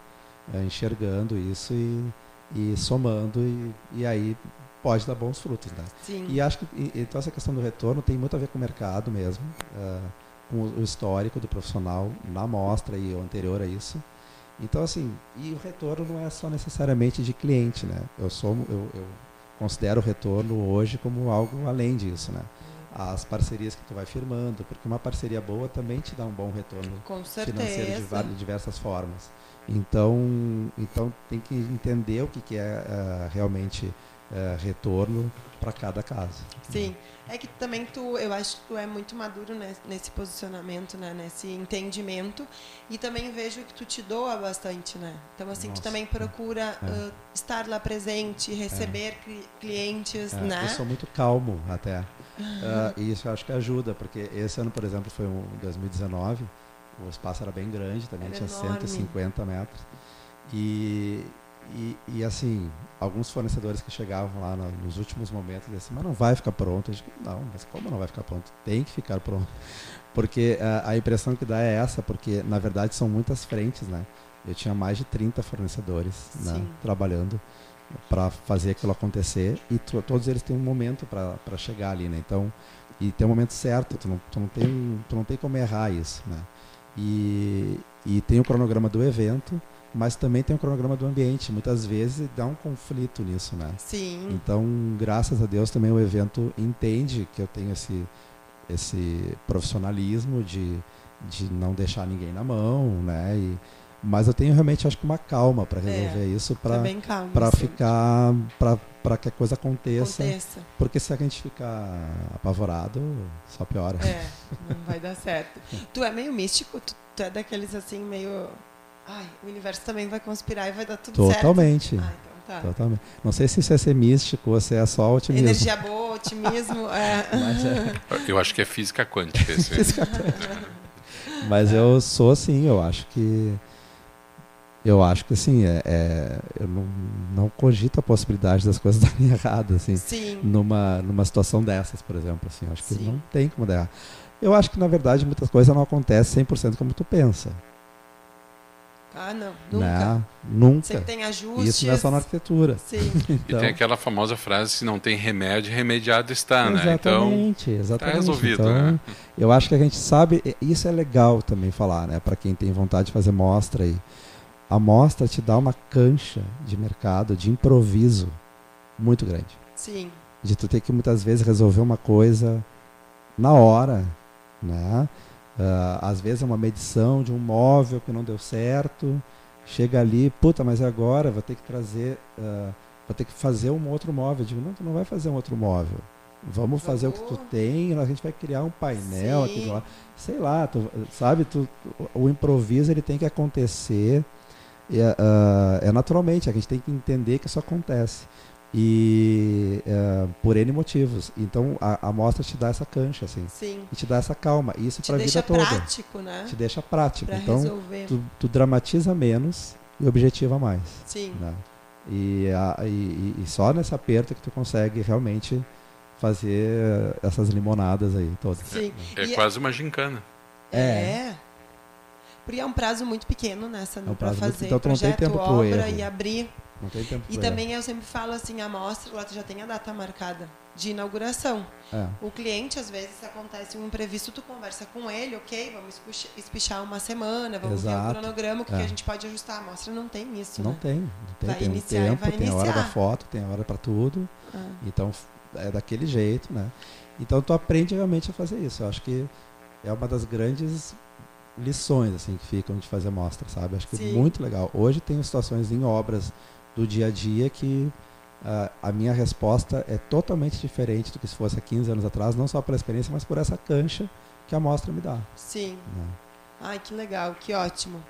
eh, enxergando isso e, e somando e, e aí pode dar bons frutos, né? Sim. E acho que e- então essa questão do retorno tem muito a ver com o mercado mesmo, ah, com o o histórico do profissional na mostra e o anterior a isso. Então assim, e o retorno não é só necessariamente de cliente, né? Eu sou eu, eu considero o retorno hoje como algo além disso, né? As parcerias que tu vai firmando, porque uma parceria boa também te dá um bom retorno financeiro de, diversas formas. Então, então tem que entender o que, que é ah, realmente ah, retorno para cada caso. Sim. É que também tu, eu acho que tu é muito maduro né, nesse posicionamento, né, nesse entendimento. E também vejo que tu te doa bastante, né? Então, assim, tu Nossa, também é. procura É. ah, estar lá presente, receber cli- clientes, É, né? Eu sou muito calmo até. Ah, e isso eu acho que ajuda, porque esse ano, por exemplo, foi um 2019, o espaço era bem grande também, Era tinha enorme. 150 metros. E, e, e, assim, alguns fornecedores que chegavam lá no- nos últimos momentos diziam assim, mas não vai ficar pronto. Eu digo, não, mas como não vai ficar pronto? Tem que ficar pronto. [laughs] Porque ah, a impressão que dá é essa, porque na verdade são muitas frentes, né? Eu tinha mais de 30 fornecedores né, trabalhando para fazer aquilo acontecer e to- todos eles têm um momento para chegar ali, né? Então, e tem um momento certo, tu não, tu não, tem, tu não tem como errar isso, né? E, e tem o cronograma do evento, mas também tem o cronograma do ambiente. Muitas vezes dá um conflito nisso, né? Sim. Então, graças a Deus, também o evento entende que eu tenho esse, esse profissionalismo de, de não deixar ninguém na mão, né? E, mas eu tenho realmente, acho que uma calma para resolver isso, Tá para para ficar, para que a coisa aconteça. Aconteça. Porque se a gente ficar apavorado, só piora. É, não vai dar certo. [laughs] Tu é meio místico? Tu, tu é daqueles assim, meio. Ai, o universo também vai conspirar e vai dar tudo certo. Totalmente. Ah, então tá. Totalmente. Não sei se isso é ser místico ou se é só otimismo. Energia boa, otimismo. É. Mas, é, [laughs] Eu acho que é física quântica esse. [laughs] mas eu sou assim, eu acho que. Eu acho que assim, é, é- eu não, não cogito a possibilidade das coisas [laughs] darem errado, assim. Sim. Numa, numa situação dessas, por exemplo. Assim, eu acho que Sim. não tem como dar errado. Eu acho que, na verdade, muitas coisas não acontecem 100% como tu pensa. Ah, não. Nunca. Né? Nunca. Sempre tem ajustes. Isso não é só na arquitetura. Sim. [laughs] E Então, tem aquela famosa frase: se não tem remédio, remediado está, né? Então, Exatamente, exatamente. resolvido, Então, né? Eu acho que a gente sabe, e isso é legal também falar, né? Para quem tem vontade de fazer mostra aí. A mostra te dá uma cancha de mercado, de improviso muito grande. Sim. De tu ter que muitas vezes resolver uma coisa na hora, né? Ah, às vezes é uma medição de um móvel que não deu certo, chega ali, puta, mas agora vou ter que trazer, ah, vou ter que fazer um outro móvel. Eu digo, não, tu não vai fazer um outro móvel. Vamos fazer o que tu tem, a gente vai criar um painel aqui Sim. lado. Sei lá, tu, sabe, tu, o improviso ele tem que acontecer e, ah, é naturalmente, a gente tem que entender que isso acontece. E ah, por N motivos. Então a, a mostra te dá essa cancha, assim, Sim. e te dá essa calma. Isso Te para a vida deixa toda. prático, né? Te deixa prático. Pra então resolver. tu, tu dramatiza menos e objetiva mais. Sim. Né? E, a- e- e só nesse aperto que tu consegue realmente fazer essas limonadas aí todas. Sim. é E- quase uma gincana. É. Porque é um prazo muito pequeno nessa É um para muito- fazer então tu não tem projeto, tempo pro obra erro. e abrir. Não tem tempo E também eu sempre falo assim, a mostra, lá tu já tem a data marcada de inauguração. É. O cliente, às vezes, acontece um imprevisto, tu conversa com ele, ok, vamos espichar uma semana, vamos ver o Exato. cronograma, o que, É. que a gente pode ajustar. A mostra não tem isso, Não né? tem, não tem. Vai tem um iniciar e tempo, vai tem a hora da foto, tem a hora para tudo. Ah. Então é daquele jeito, né? Então tu aprende realmente a fazer isso. Eu acho que é uma das grandes lições assim que ficam de fazer mostra, sabe? Acho que Sim. é muito legal. Hoje tem situações em obras do dia a dia que ah, a minha resposta é totalmente diferente do que se fosse há 15 anos atrás, não só pela experiência, mas por essa cancha que a mostra me dá. Sim. né? Ai, que legal, que ótimo.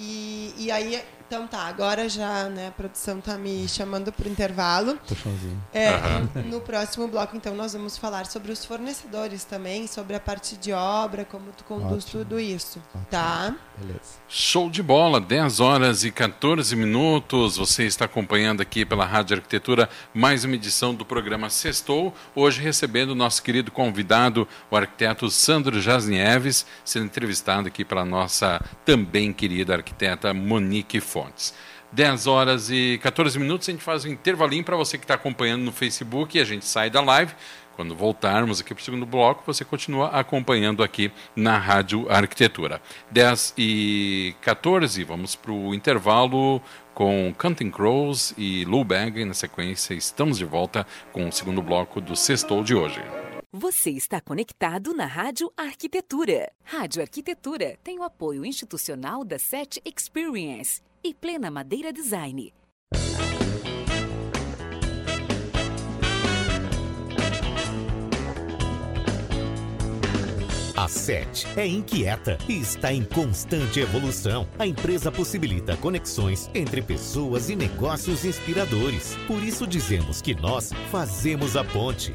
E, e aí, então tá, agora já, né, a produção tá me chamando pro intervalo. Puxãozinho. É, Aham. no próximo bloco, então, nós vamos falar sobre os fornecedores também, sobre a parte de obra, como tu conduz Ótimo. tudo isso, Ótimo. tá? Beleza. Show de bola, 10 horas e 14 minutos. Você está acompanhando aqui pela Rádio Arquitetura mais uma edição do programa Sextou. Hoje recebendo o nosso querido convidado, o arquiteto Sandro Jasnieves, sendo entrevistado aqui pela nossa também querida arquiteta Monique Fontes. 10 horas e 14 minutos, a gente faz um intervalinho para você que está acompanhando no Facebook e a gente sai da live. Quando voltarmos aqui para o segundo bloco, você continua acompanhando aqui na Rádio Arquitetura. 10 e 14, vamos para o intervalo com Counting Crows e Lou Bag. Na sequência, estamos de volta com o segundo bloco do Sextou de hoje. Você está conectado na Rádio Arquitetura. Rádio Arquitetura tem o apoio institucional da SET Experience e Plena Madeira Design. A SET é inquieta e está em constante evolução. A empresa possibilita conexões entre pessoas e negócios inspiradores. Por isso dizemos que nós fazemos a ponte.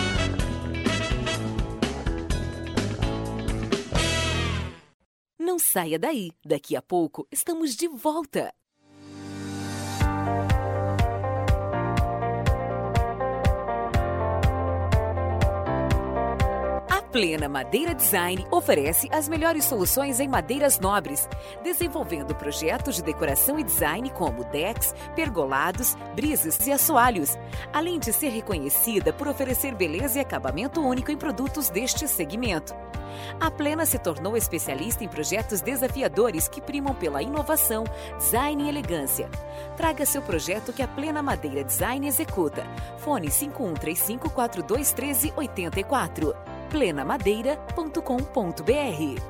Não saia daí, daqui a pouco estamos de volta. A Plena Madeira Design oferece as melhores soluções em madeiras nobres, desenvolvendo projetos de decoração e design como decks, pergolados, brises e assoalhos, além de ser reconhecida por oferecer beleza e acabamento único em produtos deste segmento. A Plena se tornou especialista em projetos desafiadores que primam pela inovação, design e elegância. Traga seu projeto que a Plena Madeira Design executa. Fone 5135421384. plenamadeira.com.br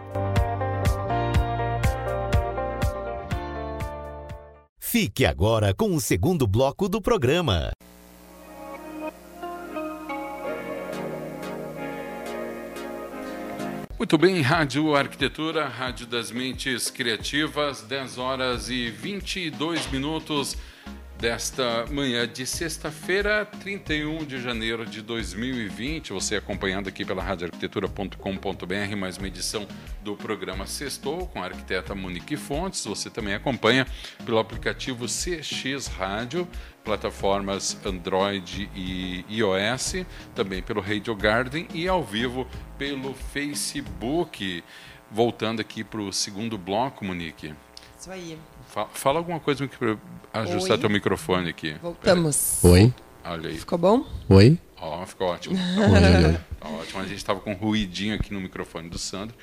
Fique agora com o segundo bloco do programa. Muito bem, Rádio Arquitetura, Rádio das Mentes Criativas, 10 horas e 22 minutos desta manhã de sexta-feira, 31 de janeiro de 2020. Você acompanhando aqui pela radioarquitetura.com.br, mais uma edição do programa Sextou com a arquiteta Monique Fontes. Você também acompanha pelo aplicativo CX Rádio, plataformas Android e iOS, também pelo Radio Garden e ao vivo pelo Facebook. Voltando aqui para o segundo bloco, Monique. Isso aí. Fa- Fala alguma coisa para ajustar Oi. teu microfone aqui. Voltamos. Oi, Olha aí. Ficou bom? oi, Ó, ficou ótimo. oi, oi, oi. Tá ótimo. A gente estava com um ruidinho aqui no microfone do Sandro,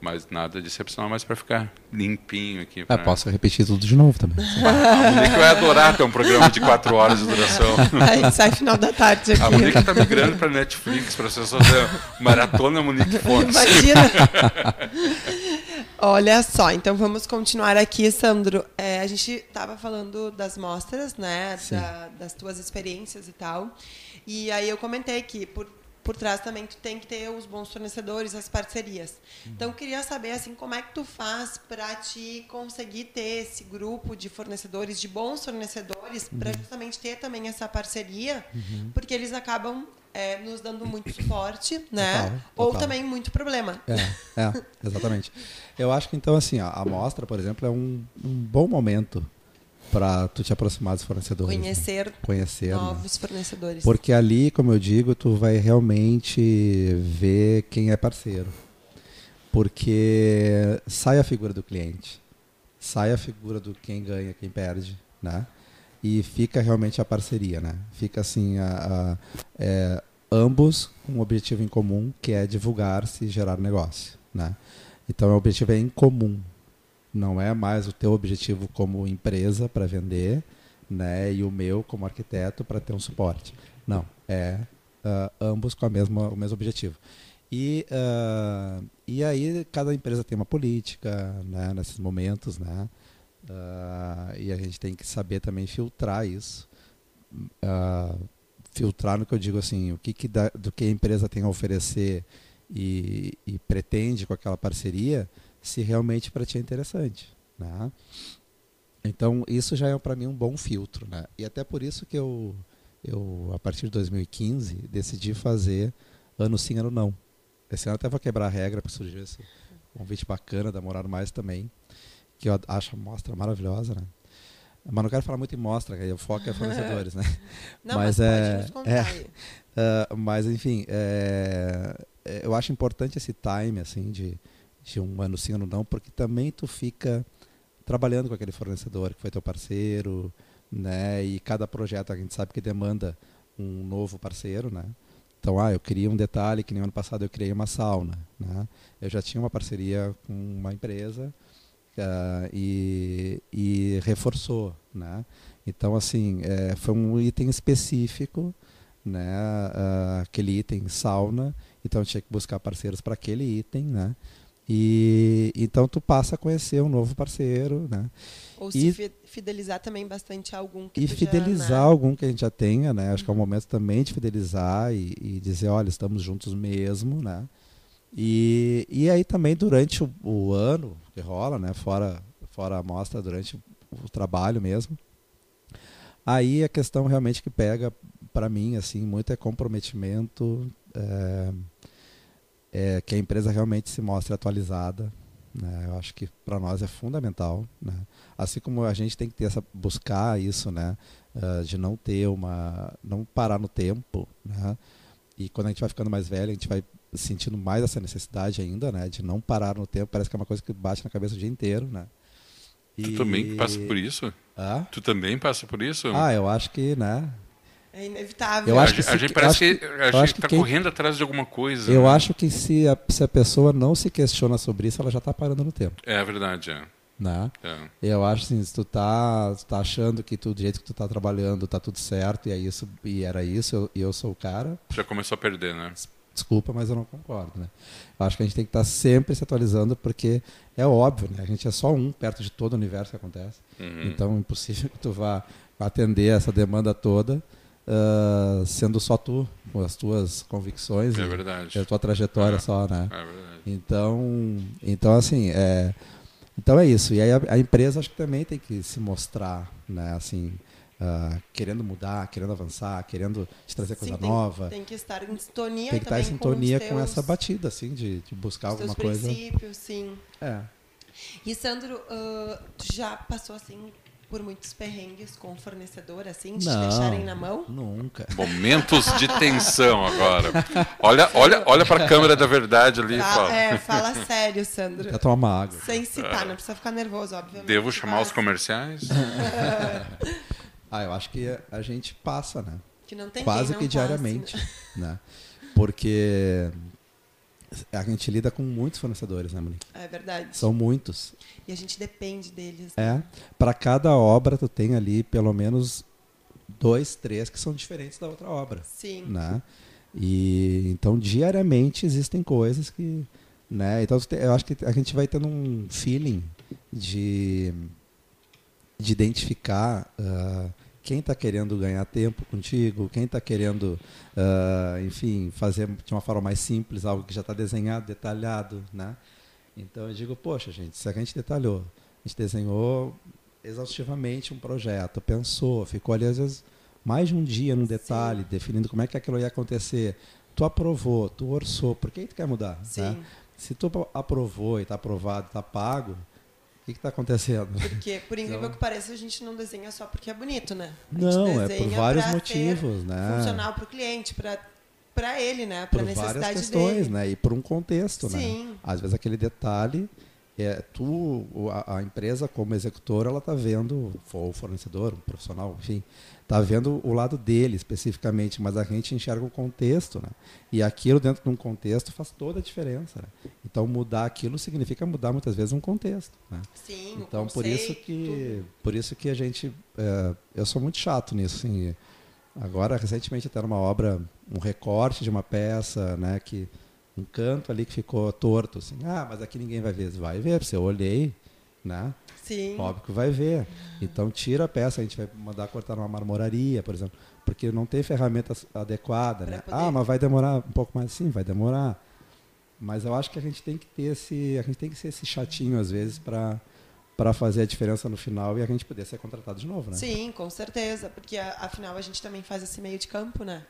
mas nada de excepcional, mas para ficar limpinho aqui. Ah, Pra... posso repetir tudo de novo também. A Monique vai adorar ter um programa de quatro horas de duração. [laughs] Aí sai final da tarde aqui. A Monique está migrando para Netflix, para as pessoas fazer maratona Monique Fontes. Imagina. [laughs] Olha só, então vamos continuar aqui, Sandro. É, a gente estava falando das mostras, né? da- das tuas experiências e tal. E aí eu comentei que por, por trás também tu tem que ter os bons fornecedores, as parcerias. Então, eu queria saber assim como é que tu faz para te conseguir ter esse grupo de fornecedores, de bons fornecedores, para justamente ter também essa parceria, porque eles acabam é, nos dando muito [coughs] suporte, né? Total, Ou total. também muito problema. É, é, exatamente. [laughs] Eu acho que então assim, a mostra, por exemplo, é um, um bom momento para tu te aproximar dos fornecedores. né? Conhecer Conhecer, né? novos fornecedores. Porque ali, como eu digo, tu vai realmente ver quem é parceiro. Porque sai a figura do cliente, sai a figura do quem ganha, quem perde, né? E fica realmente a parceria, né? Fica assim, a, a- é, ambos com um objetivo em comum, que é divulgar-se e gerar negócio, né? Então, o objetivo é em comum, não é mais o teu objetivo como empresa para vender, né, e o meu como arquiteto para ter um suporte. Não, é ah, ambos com a mesma, o mesmo objetivo. E, ah, e aí cada empresa tem uma política né, nesses momentos, né? Ah, e a gente tem que saber também filtrar isso. Filtrar no que eu digo assim, o que, que do que a empresa tem a oferecer e, e pretende com aquela parceria, se realmente para ti é interessante. Né? Então, isso já é para mim um bom filtro. Né? E até por isso que eu, eu, a partir de 2015, decidi fazer ano sim, ano não. Esse ano até vou quebrar a regra, porque surgiu esse convite bacana da Morar Mais também, que eu acho a mostra maravilhosa. Né? Mas não quero falar muito em mostra, o foco é fornecedores. Né? [laughs] Não, mas mas, é- é. Ah, [laughs] mas enfim, é, é, eu acho importante esse time assim de, um ano sim, ano não, porque também tu fica trabalhando com aquele fornecedor que foi teu parceiro, né? E cada projeto a gente sabe que demanda um novo parceiro, né? Então, ah, eu queria um detalhe que nem ano passado eu criei uma sauna, né? Eu já tinha uma parceria com uma empresa ah, e, e reforçou, né? Então, assim, é, foi um item específico, né? ah, aquele item sauna, então eu tinha que buscar parceiros para aquele item, né? E então tu passa a conhecer um novo parceiro, né? Ou E- se fi- fidelizar também bastante a algum que E tu já, fidelizar né? algum que a gente já tenha, né? Acho que é o momento também de fidelizar e, e dizer, olha, estamos juntos mesmo, né? E, e aí também durante o, o ano que rola, né? Fora, fora a amostra, durante o trabalho mesmo. Aí a questão realmente que pega para mim, assim, muito é comprometimento, é, é que a empresa realmente se mostre atualizada, né? Eu acho que para nós é fundamental, né? Assim como a gente tem que ter essa buscar isso, né? ah, de não ter uma, não parar no tempo, né? E quando a gente vai ficando mais velho, a gente vai sentindo mais essa necessidade ainda, né? De não parar no tempo. Parece que é uma coisa que bate na cabeça o dia inteiro, né? Tu também passa por isso? Ah, Tu também passa por isso? ah, eu acho que, né? É inevitável. Eu a, acho que gente- a se- gente parece acho que, que- a gente está correndo atrás de alguma coisa. Eu né? acho que se a, se a pessoa não se questiona sobre isso, ela já está parando no tempo, É verdade, é. né? é. Eu acho assim, se tu tá, tu tá achando que tu, do jeito que tu tá trabalhando tá tudo certo e é isso e era isso, eu- e eu, sou o cara, Já começou a perder, né? desculpa, mas eu não concordo, né? Eu acho que a gente tem que estar sempre se atualizando porque é óbvio, né? A gente é só um perto de todo o universo que acontece. Uhum. Então é impossível [laughs] que tu vá atender essa demanda toda ah, sendo só tu, com as tuas convicções É e, verdade. e a tua trajetória É. só, né? É verdade. Então, então assim, é, então é isso. E aí a, a empresa acho que também tem que se mostrar, né? Assim, ah, querendo mudar, querendo avançar, querendo te trazer coisa tem- nova. Tem que estar em sintonia Tem que estar em sintonia com, com, teus, essa batida, assim, de, de buscar alguma coisa. princípios, sim. É. E Sandro, ah, tu já passou assim por muitos perrengues com o fornecedor, assim, de te deixarem na mão? Nunca. Momentos de tensão agora. Olha, olha, olha para a câmera da verdade ali. e Fa- fala. é, fala sério, Sandro. Tomar uma água. Sem citar, não precisa ficar nervoso, obviamente. Devo chamar os comerciais? [laughs] Ah, eu acho que a gente passa, né? Que não tem Quase quem que não diariamente, passe, né? Porque a gente lida com muitos fornecedores, né, Monique? né? É verdade. São muitos. E a gente depende deles. É. Para cada obra tu tem ali pelo menos dois, três que são diferentes da outra obra, Sim. né? E então diariamente existem coisas que, né? Então eu acho que a gente vai tendo um feeling de de identificar ah, quem está querendo ganhar tempo contigo, quem está querendo, uh, enfim, fazer de uma forma mais simples algo que já está desenhado, detalhado, né? Então eu digo, poxa, gente, se a gente detalhou, a gente desenhou exaustivamente um projeto, pensou, ficou ali às vezes mais de um dia num detalhe, Sim. definindo como é que aquilo ia acontecer. Tu aprovou, tu orçou, por que tu quer mudar? Né? Sim. Se tu aprovou e está aprovado, está pago, que está acontecendo? Porque, por incrível então, que pareça, a gente não desenha só porque é bonito, né? não, é por vários motivos, né? Funcional para o cliente, para para ele, né? Para necessidade várias questões, dele. né? E por um contexto, né? Sim. né? Às vezes aquele detalhe é, tu, a, a, empresa como executora, ela está vendo, ou o fornecedor, um profissional, enfim, está vendo o lado dele especificamente, mas a gente enxerga o contexto, né? E aquilo dentro de um contexto faz toda a diferença. Né? Então mudar aquilo significa mudar muitas vezes um contexto. Né? Sim. Então por isso que por isso que a gente, é, eu sou muito chato nisso. Assim, agora recentemente até uma obra, um recorte de uma peça, né? Que um canto ali que ficou torto, assim, ah, mas aqui ninguém vai ver, vai ver, se eu olhei, né? Sim. Óbvio que vai ver. Então tira a peça, a gente vai mandar cortar numa marmoraria, por exemplo, porque não tem ferramenta adequada, né? Poder... Ah, mas vai demorar um pouco mais, sim, vai demorar. Mas eu acho que a gente tem que ter esse, a gente tem que ser esse chatinho às vezes para para fazer a diferença no final e a gente poder ser contratado de novo, né? Sim, com certeza, porque afinal a gente também faz esse meio de campo, né?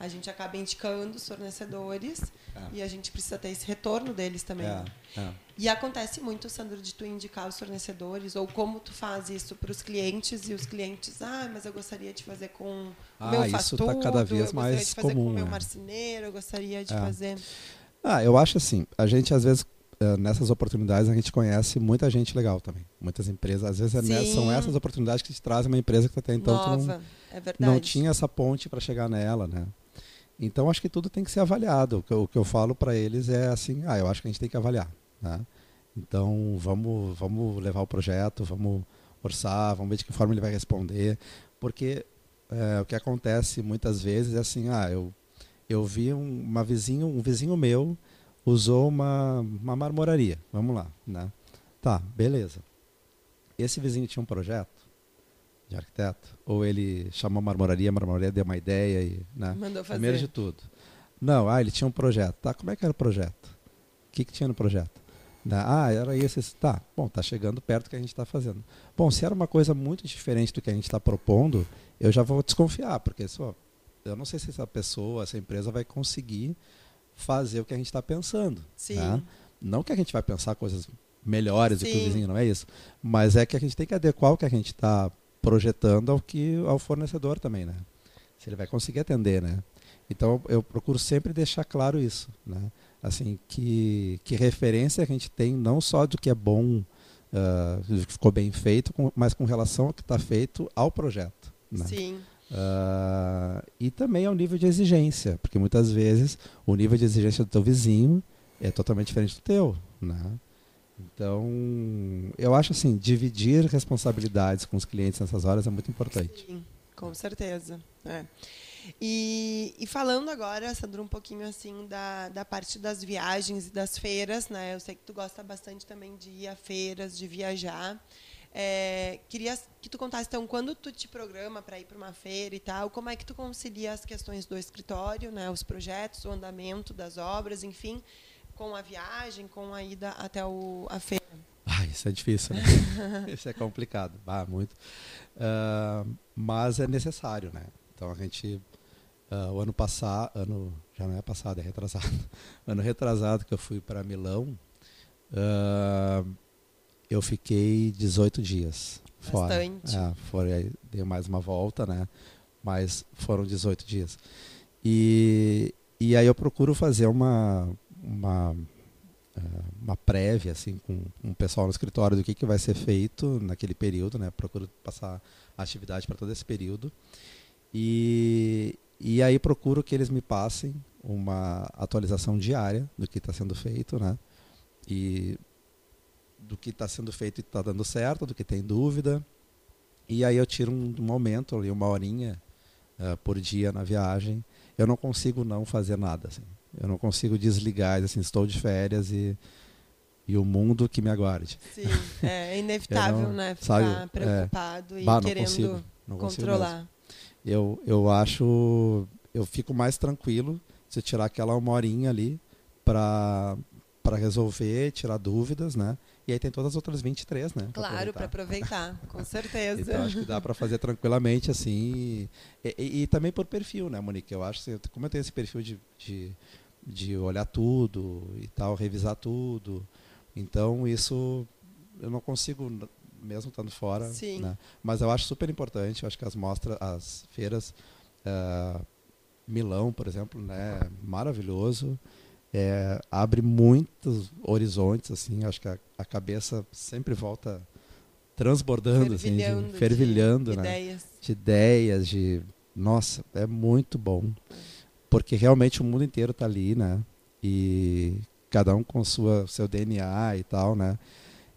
A gente acaba indicando os fornecedores é. e a gente precisa ter esse retorno deles também. É. É. E acontece muito, Sandro, de tu indicar os fornecedores ou como tu faz isso para os clientes e os clientes, ah, mas eu gostaria de fazer com ah, o meu isso está cada vez mais comum. Com o meu marceneiro, eu gostaria de é. fazer. Ah, eu acho assim, a gente às vezes eh, nessas oportunidades a gente conhece muita gente legal também. Muitas empresas, às vezes é são essas oportunidades que te trazem uma empresa que até então Nova, não, é não tinha essa ponte para chegar nela, né? Então acho que tudo tem que ser avaliado. O que eu, o que eu falo para eles é assim, ah, eu acho que a gente tem que avaliar. Né? Então vamos, vamos levar o projeto, vamos orçar, vamos ver de que forma ele vai responder, porque é, o que acontece muitas vezes é assim, ah, eu, eu vi um, uma vizinho, um vizinho meu usou uma, uma marmoraria, vamos lá, né? Tá, beleza. Esse vizinho tinha um projeto de arquiteto? Ou ele chamou a marmoraria, a marmoraria deu uma ideia e. Né? Mandou fazer. Primeiro de tudo. Não, ah, ele tinha um projeto. Tá, como é que era o projeto? O que, que tinha no projeto? Né? Ah, era isso. Tá, bom, tá chegando perto do que a gente está fazendo. Bom, se era uma coisa muito diferente do que a gente está propondo, eu já vou desconfiar, porque só, eu não sei se essa pessoa, essa empresa vai conseguir fazer o que a gente está pensando. Sim. Né? Não que a gente vai pensar coisas melhores Sim. do que o vizinho, não é isso. Mas é que a gente tem que adequar o que a gente está projetando ao que ao fornecedor também, né? Se ele vai conseguir atender, né? Então eu procuro sempre deixar claro isso, né? Assim que que referência a gente tem não só do que é bom, uh, do que ficou bem feito, com, mas com relação ao que está feito ao projeto. Né? Sim. Uh, e também ao nível de exigência, porque muitas vezes o nível de exigência do teu vizinho é totalmente diferente do teu, né? Então, eu acho assim, dividir responsabilidades com os clientes nessas horas é muito importante. Sim, com certeza. É. E, e, falando agora, Sandro, um pouquinho assim da, da parte das viagens e das feiras, né? Eu sei que tu gosta bastante também de ir a feiras, de viajar. É, queria que tu contasse então quando tu te programa para ir para uma feira e tal, como é que tu concilia as questões do escritório, né? Os projetos, o andamento das obras, enfim com a viagem, com a ida até o, a feira? Ah, isso é difícil, né? [laughs] isso é complicado, ah, muito. Uh, mas é necessário, né? Então a gente, uh, o ano passado, ano já não é passado, é retrasado. [laughs] ano retrasado que eu fui para Milão, uh, eu fiquei 18 dias fora. Bastante. É, foi, dei mais uma volta, né? Mas foram 18 dias. E, e aí eu procuro fazer uma uma, é, uma prévia assim com um pessoal no escritório do que, que vai ser feito naquele período, né? Procuro passar atividade para todo esse período. E, e aí procuro que eles me passem uma atualização diária do que está sendo feito, né? E do que está sendo feito e está dando certo, do que tem dúvida. E aí eu tiro um, um momento ali, uma horinha uh, por dia na viagem. Eu não consigo não fazer nada. Assim. Eu não consigo desligar, assim, estou de férias e, e o mundo que me aguarde. Sim, é [laughs] inevitável, não, né? Ficar sabe, é. preocupado é, e bah, querendo. Consigo, controlar. Eu, eu acho. Eu fico mais tranquilo se tirar aquela uma horinha ali para para resolver, tirar dúvidas, né? E aí tem todas as outras 23, né? Claro, para aproveitar. aproveitar, com [laughs] certeza. Então acho que dá para fazer tranquilamente assim. E, e- e também por perfil, né, Monique? Eu acho que como eu tenho esse perfil de, de, de olhar tudo e tal, revisar tudo, então isso eu não consigo mesmo estando fora. Sim. né? Mas eu acho super importante. Eu acho que as mostras, as feiras, ah, Milão, por exemplo, né, maravilhoso. É, abre muitos horizontes assim. Acho que a, a cabeça sempre volta transbordando, assim, de- fervilhando, de fervilhando, né? ideias. de ideias, de nossa, é muito bom, porque realmente o mundo inteiro está ali, né? E cada um com sua seu DNA e tal, né?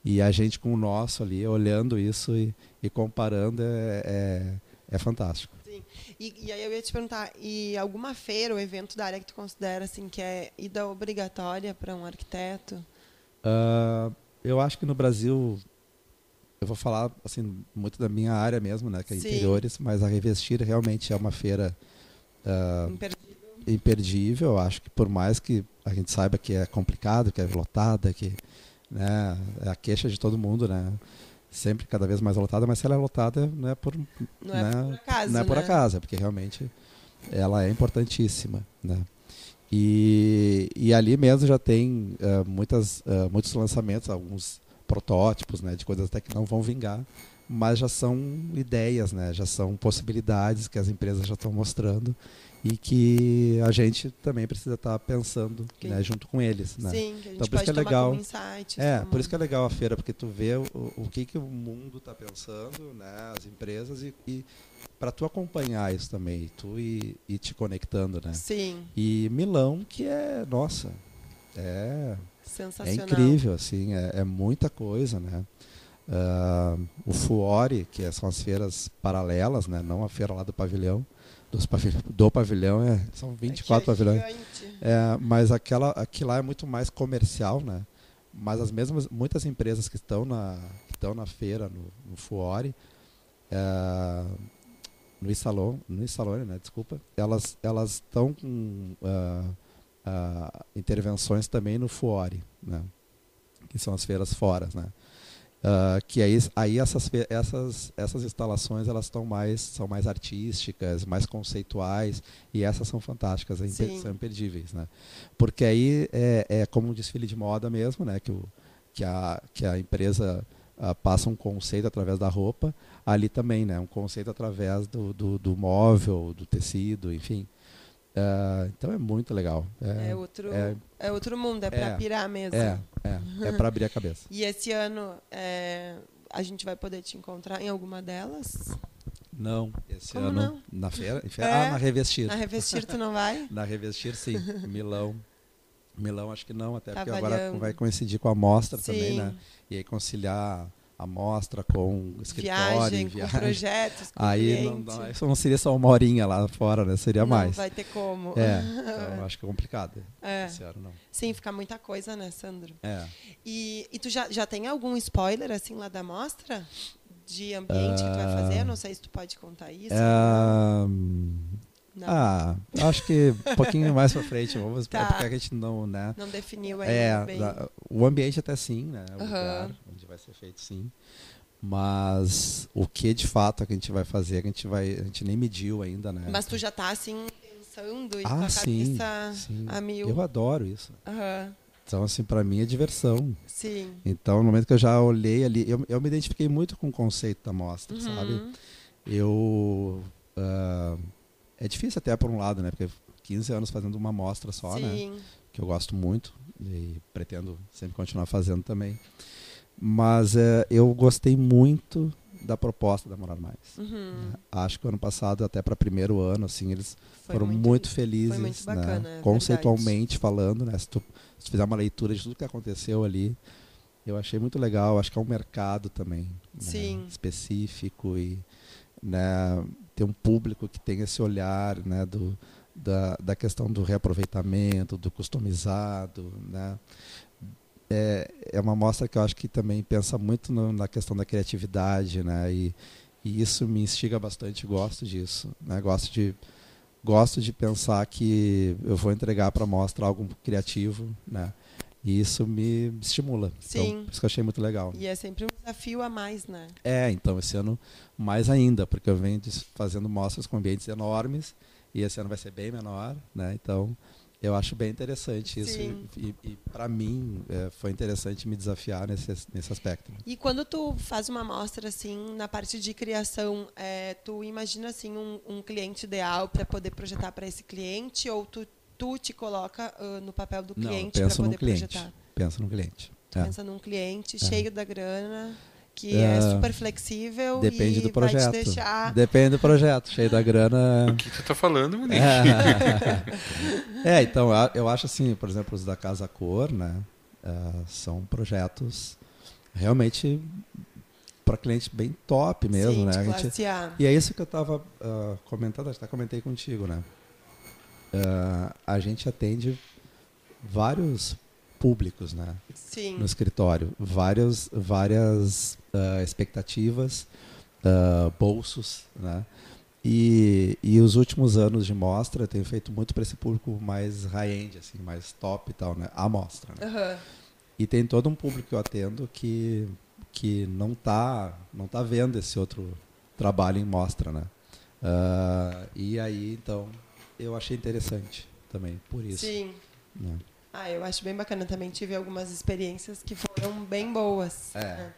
E a gente com o nosso ali, olhando isso e, e comparando é, é, é fantástico. E, e aí eu ia te perguntar, e alguma feira ou evento da área que tu considera assim que é ida obrigatória para um arquiteto? Ah, eu acho que no Brasil, eu vou falar assim muito da minha área mesmo, né? Que é Sim. interiores, mas a Revestir realmente é uma feira ah, Imperdível. acho que por mais que a gente saiba que é complicado, que é lotada, que né, é a queixa de todo mundo, né? Sempre cada vez mais lotada, mas se ela é lotada não é por, Não é né, por acaso, não é por né? acaso, é porque realmente ela é importantíssima, né? E, e ali mesmo já tem eh, muitas, eh, muitos lançamentos, alguns protótipos, né, de coisas até que não vão vingar, mas já são ideias, né, já são possibilidades que as empresas já estão mostrando e que a gente também precisa estar pensando Quem- né, junto com eles. Né? Sim, que a gente Então, por pode isso que é legal. como insight. É, como- por isso que é legal a feira, porque tu vê o, o que, que o mundo está pensando, né, as empresas, e, e para tu acompanhar isso também, tu ir, ir te conectando, né? Sim, E Milão, que é, nossa, é, é sensacional. incrível, assim, é, é muita coisa, né? Ah, o Fuori, que são as feiras paralelas, né? Não a feira lá do pavilhão, pavilhão do pavilhão, é, são 24 Aqui é pavilhões. É, mas aquela, aqui lá é muito mais comercial, né? Mas as mesmas, muitas empresas que estão na, que estão na feira, no, no Fuori, é, no Isalon, no Isalone, né? Desculpa, elas elas estão com ah, ah, intervenções também no Fuori, né? Que são as feiras fora, né? Ah, que aí, aí essas, essas, essas instalações elas estão mais são mais artísticas, mais conceituais e essas são fantásticas, é imper- são imperdíveis, né? Porque aí é, é como um desfile de moda mesmo, né? Que, o, que, a, que a empresa ah, passa um conceito através da roupa, ali também, né? Um conceito através do, do, do móvel, do tecido, enfim. Ah, então é muito legal. É, É outro, é- é, outro mundo, é para é, pirar mesmo. é, é, é para abrir a cabeça. [laughs] E esse ano é, a gente vai poder te encontrar em alguma delas? Não, esse Como ano não? na feira, feira- É, ah, na Revestir. Na Revestir tu não vai? [laughs] Na Revestir, sim. Milão. Milão, acho que não, até Tá porque agora avaliando. vai coincidir com a mostra também, Sim. né? E aí conciliar a mostra com escritório, Viagem, viagem. com projetos, com Aí não, não, isso não seria só uma horinha lá fora, né? Seria Não mais. vai ter como. É, [laughs] então acho que é complicado. É. Ano não. Sim, fica muita coisa, né, Sandro? É. E, e tu já, já tem algum spoiler, assim, lá da mostra? De ambiente que tu vai fazer? Eu não sei se tu pode contar isso. Ah, Não, ah, acho que um pouquinho mais pra frente, vamos Tá. porque a gente não, né? não definiu ainda É, bem. o ambiente até sim, né? O Aham. lugar vai ser feito sim. Mas o que de fato a gente vai fazer, a gente vai, a gente nem mediu ainda, né? Mas tu já tá, assim, pensando e com ah, a sim, cabeça sim. a mil. Eu adoro isso. Aham, Então assim, para mim é diversão. Sim. Então, no momento que eu já olhei ali, eu, eu me identifiquei muito com o conceito da mostra, sabe? Uhum. Eu ah, é difícil até por um lado, né? Porque 15 anos fazendo uma mostra só, né? Sim. que eu gosto muito e pretendo sempre continuar fazendo também. Mas eh, eu gostei muito da proposta da Morar Mais. Uhum. né? Acho que o ano passado, até para primeiro ano, assim, eles Foi foram muito, felizes, muito né? bacana, é conceitualmente falando, né? Se tu, se tu fizer uma leitura de tudo que aconteceu ali, eu achei muito legal. Acho que é um mercado também, né? Específico e né, ter um público que tem esse olhar, né, do da, da questão do reaproveitamento, do customizado, né? É, é uma mostra que eu acho que também pensa muito no- na questão da criatividade, né? E, e isso me instiga bastante, gosto disso, né? Gosto de gosto de pensar que eu vou entregar para a mostra algo criativo, né? E isso me estimula. Sim. Então, por isso que eu achei muito legal. E é sempre um desafio a mais, né? É, então esse ano mais ainda, porque eu venho fazendo mostras com ambientes enormes e esse ano vai ser bem menor, né? Então eu acho bem interessante isso Sim. e, e para mim é, foi interessante me desafiar nesse nesse aspecto. E quando tu faz uma amostra assim na parte de criação, é, tu imagina assim um, um cliente ideal para poder projetar para esse cliente ou tu tu te coloca uh, no papel do cliente para poder cliente. projetar? Penso no cliente. Tu É. pensa num cliente É. cheio da grana que É, é super flexível Depende e do projeto. vai te deixar Depende do projeto. Cheio da grana. O que tu tá falando, Monique? [laughs] É, então a- eu acho assim, por exemplo, os da Casa Cor, né? ah, são projetos realmente para cliente bem top mesmo, Sim, né? A gente- classe A. e é isso que eu estava comentando, até comentei contigo, né? Ah, a gente atende vários públicos, né? Sim. no escritório. Várias, várias ah, expectativas, ah, bolsos, né? E, e os últimos anos de mostra tenho feito muito para esse público mais high-end, assim, mais top e tal, né? A mostra, né? Aham. E tem todo um público que eu atendo que, que não tá não tá vendo esse outro trabalho em mostra, né? Ah, e aí, então, eu achei interessante também, por isso. Sim. né? Ah, eu acho bem bacana também. Tive algumas experiências que foram bem boas. É. né?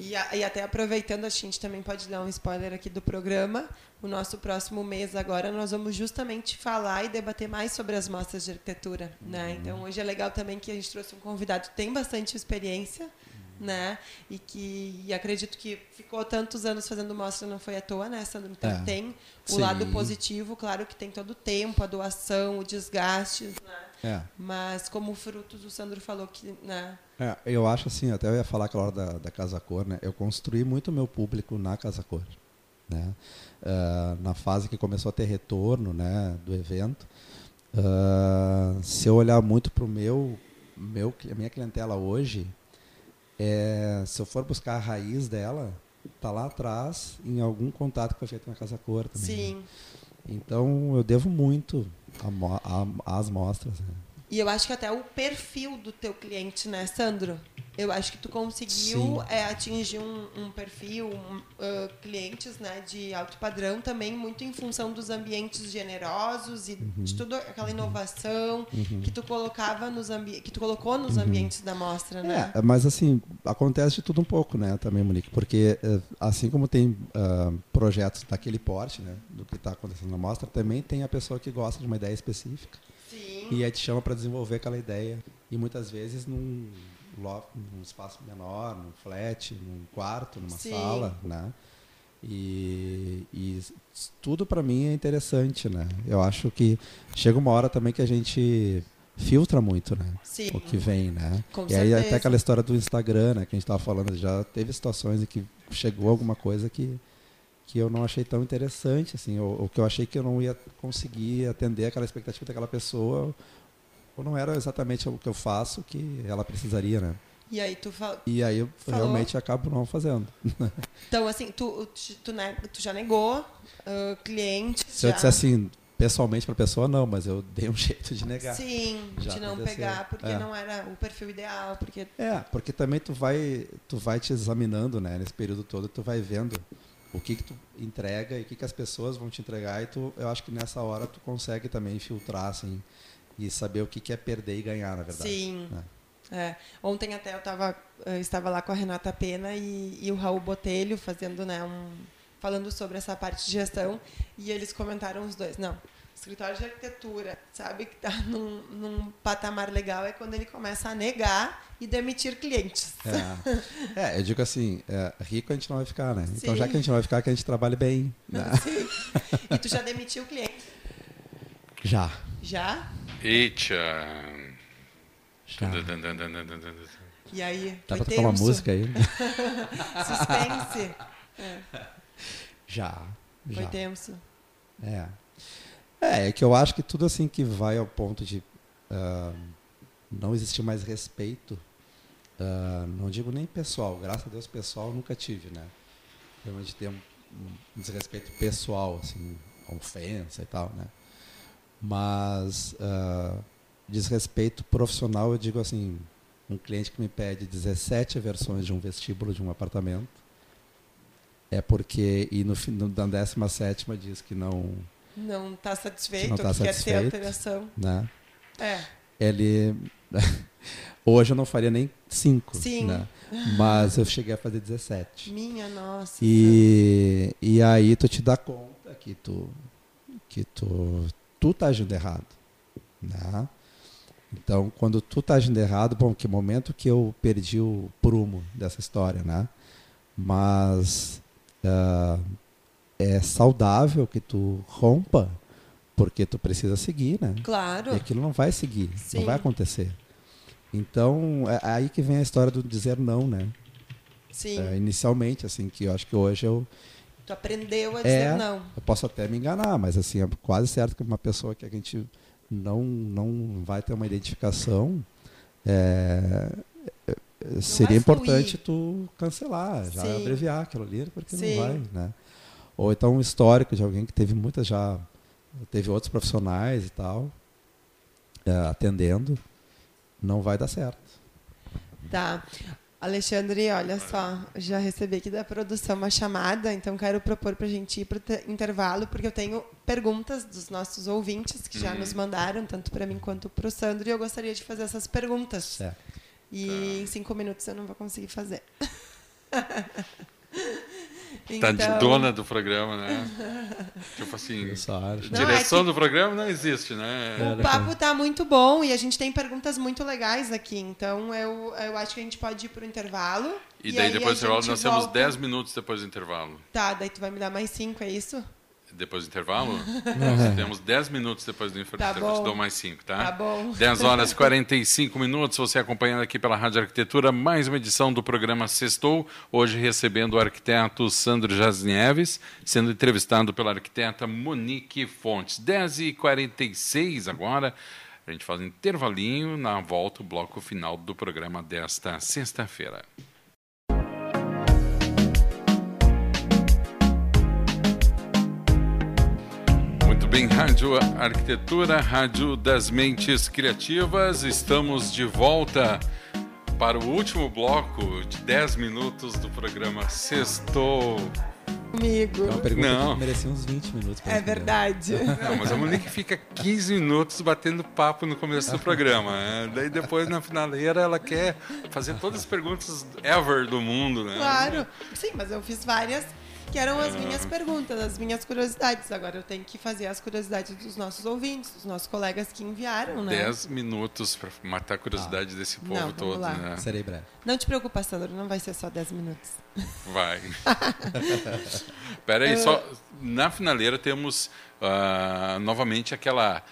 E, a- e até aproveitando, a gente também pode dar um spoiler aqui do programa. O nosso próximo mês agora nós vamos justamente falar e debater mais sobre as mostras de arquitetura, né? Então hoje é legal também que a gente trouxe um convidado que tem bastante experiência, né? E que e acredito que ficou tantos anos fazendo mostra não foi à toa, né, Sandro? Então É. tem o Sim. lado positivo, claro que tem todo o tempo, a doação, o desgaste, né? É. Mas como frutos, o Sandro falou que, né? É, eu acho assim, até eu ia falar aquela hora da, da Casa Cor, né? Eu construí muito meu público na Casa Cor, né? Ah, na fase que começou a ter retorno, né, do evento, ah, se eu olhar muito para o meu, meu, a minha clientela hoje, é, se eu for buscar a raiz dela, tá lá atrás em algum contato que foi feito na Casa Cor também. né? Sim. Então eu devo muito a mo- a- às mostras. Né? E eu acho que até o perfil do teu cliente, né, Sandro? Eu acho que tu conseguiu é, atingir um, um perfil, um, ah, clientes né, de alto padrão também, muito em função dos ambientes generosos e Uhum. de toda aquela inovação que tu colocava nos que tu colocou nos ambientes da mostra, né? É, mas assim, acontece de tudo um pouco, né, também, Monique, porque eh, assim como tem ah, projetos daquele porte, né, do que está acontecendo na mostra, também tem a pessoa que gosta de uma ideia específica. E aí te chama para desenvolver aquela ideia e muitas vezes num, loft, num espaço menor, num flat, num quarto, numa Sim. sala, né, e, e tudo para mim é interessante, né, eu acho que chega uma hora também que a gente filtra muito, né, Sim. o que vem, né? Com e aí certeza. até aquela história do Instagram, né, que a gente estava falando, já teve situações em que chegou alguma coisa que que eu não achei tão interessante, assim, ou, ou que eu achei que eu não ia conseguir atender aquela expectativa daquela pessoa, ou não era exatamente o que eu faço que ela precisaria, né? E aí tu fala, E aí eu Falou. realmente acabo não fazendo. [laughs] então assim, tu, tu, ne- tu já negou ah, clientes Se eu já... disser assim, pessoalmente para a pessoa, não, mas eu dei um [laughs] jeito de negar. Sim, Já de não aconteceu. pegar porque É. não era o perfil ideal, porque É, porque também tu vai, tu vai te examinando, né, nesse período todo, tu vai vendo o que que tu entrega e o que que as pessoas vão te entregar e tu, eu acho que nessa hora tu consegue também filtrar assim e saber o que que é perder e ganhar, na verdade. Sim. né? É, ontem até eu tava, eu estava lá com a Renata Pena e, e o Raul Botelho fazendo, né, um, falando sobre essa parte de gestão e eles comentaram os dois. Não, escritório de arquitetura, sabe que está num, num patamar legal é quando ele começa a negar e demitir clientes. É. É, eu digo assim, é, rico a gente não vai ficar, né? Então Sim. já que a gente não vai ficar, que a gente trabalhe bem. Né? [laughs] Sim. E tu já demitiu o cliente? Já. Já? Eita. Já. E aí? Dá pra tocar uma música aí? [laughs] Suspense? [laughs] Já. Foi Já. tenso. É. É, é que eu acho que tudo assim que vai ao ponto de ah, não existir mais respeito, ah, não digo nem pessoal, graças a Deus pessoal nunca tive, né? Realmente ter um, um desrespeito pessoal, assim, ofensa e tal, né? Mas uh, desrespeito profissional, eu digo assim, um cliente que me pede 17 versões de um vestíbulo de um apartamento, é porque, e no, no, na 17 diz que não... Não está satisfeito, não tá quer satisfeito, ter alteração. Né? É. Ele... [laughs] Hoje eu não faria nem 5, Sim. né? Mas eu cheguei a fazer 17. Minha nossa. E, e aí tu te dá conta que tu que tu tu tá agindo errado, né? Então, quando tu tá agindo errado, bom, que momento que eu perdi o prumo dessa história, né? Mas uh, é saudável que tu rompa, porque tu precisa seguir, né? Claro. E aquilo não vai seguir, Sim. não vai acontecer. Então, é aí que vem a história do dizer não, né? Sim. É, inicialmente, assim, que eu acho que hoje eu, Tu aprendeu a dizer é, não. eu posso até me enganar, mas assim, é quase certo que uma pessoa que a gente não, não vai ter uma identificação, é, é, seria importante tu cancelar, já Sim. abreviar aquilo ali, porque Sim. não vai, né? Ou então um histórico de alguém que teve muitas já, teve outros profissionais e tal, é, atendendo, não vai dar certo. Tá. Alexandre, olha só, já recebi aqui da produção uma chamada, então quero propor para a gente ir para o intervalo, porque eu tenho perguntas dos nossos ouvintes que já nos mandaram, tanto para mim quanto para o Sandro, e eu gostaria de fazer essas perguntas. Certo. E em cinco minutos eu não vou conseguir fazer. [laughs] Tá de Então- dona do programa, né? [laughs] tipo assim, acho. Não, direção é que- do programa não existe, né? O papo tá muito bom e a gente tem perguntas muito legais aqui. Então eu, eu acho que a gente pode ir pro intervalo. E daí aí depois do intervalo nós temos volta. 10 minutos depois do intervalo. Tá, daí tu vai me dar mais cinco, é isso? Depois do intervalo? [laughs] Nós temos 10 minutos depois do intervalo. Tá te bom. dou mais 5, tá? Tá bom. 10 horas e 45 minutos, você acompanhando aqui pela Rádio Arquitetura, mais uma edição do programa Sextou, hoje recebendo o arquiteto Sandro Jasnieves, sendo entrevistado pela arquiteta Monique Fontes. 10 e 46 agora, a gente faz um intervalinho, na volta o bloco final do programa desta sexta-feira. Bem, Rádio Arquitetura, Rádio das Mentes Criativas. Estamos de volta para o último bloco de 10 minutos do programa Sextou. Comigo. É uma pergunta Não. que merecia uns 20 minutos. É verdade. [laughs] Não, mas a Monique fica 15 minutos batendo papo no começo do programa. né? Daí depois, na finaleira, ela quer fazer todas as perguntas ever do mundo, né? Claro. Sim, mas eu fiz várias que eram as Ah. minhas perguntas, as minhas curiosidades. Agora eu tenho que fazer as curiosidades dos nossos ouvintes, dos nossos colegas que enviaram, né? 10 minutos para matar a curiosidade desse povo Não, todo, lá. né? Serei breve. Não te preocupa, Sandro, não vai ser só 10 minutos. Vai. [laughs] Pera aí, só na finaleira temos ah, novamente aquela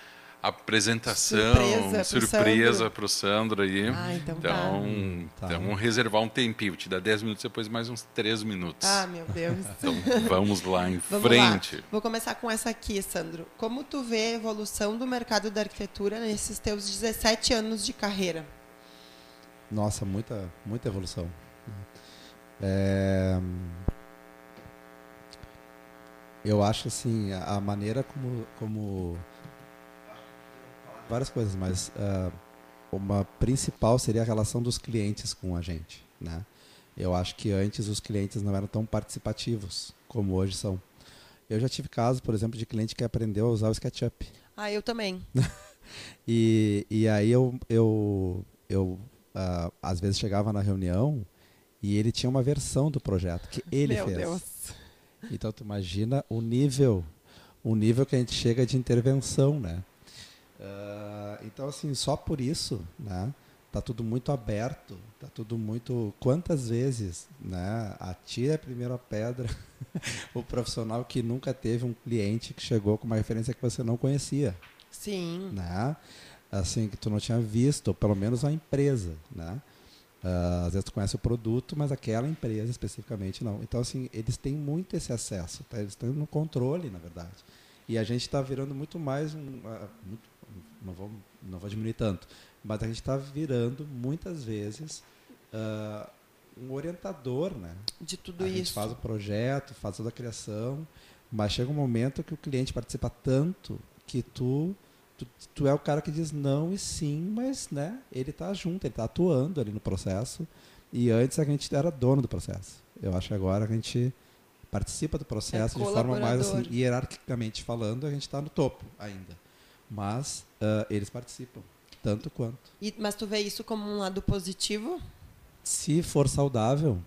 apresentação Surpresa pro surpresa Sandro. para o Sandro aí. Ah, então tá. então, Tá. então vamos reservar um tempinho, te dá 10 minutos, depois mais uns 3 minutos. Ah, meu Deus. Então vamos lá em [laughs] Vamos frente. lá. Vou começar com essa aqui, Sandro. Como tu vê a evolução do mercado da arquitetura nesses teus 17 anos de carreira? Nossa, muita, muita evolução. É, eu acho assim, a a maneira como, como várias coisas, mas ah, uma principal seria a relação dos clientes com a gente, né? Eu acho que antes os clientes não eram tão participativos como hoje são. Eu já tive casos, por exemplo, de cliente que aprendeu a usar o SketchUp. Ah, eu também. [laughs] E, e aí eu, eu, eu ah, às vezes chegava na reunião e ele tinha uma versão do projeto que ele meu fez. Deus. Então tu imagina o nível, o nível que a gente chega de intervenção, né? Ah, então assim, só por isso, né? Tá tudo muito aberto, tá tudo muito. Quantas vezes, né? Atira a primeira pedra [laughs] o profissional que nunca teve um cliente que chegou com uma referência que você não conhecia Sim. né? Assim, que tu não tinha visto, ou pelo menos a empresa, né? Ah, às vezes tu conhece o produto, mas aquela empresa especificamente não. Então, assim, eles têm muito esse acesso, tá? eles estão no controle, na verdade. E a gente está virando muito mais um... ah, muito- não, vou, não vou diminuir tanto, mas a gente está virando, muitas vezes, ah, um orientador, né? De tudo a isso. gente faz o projeto, faz toda a criação, mas chega um momento que o cliente participa tanto que tu tu, tu é o cara que diz não e sim, mas né, ele está junto, ele está atuando ali no processo. E antes a gente era dono do processo. Eu acho que agora a gente participa do processo É de forma mais assim, hierarquicamente falando, a gente está no topo ainda. Mas ah, eles participam, tanto quanto. E- mas tu vê isso como um lado positivo? Se for saudável,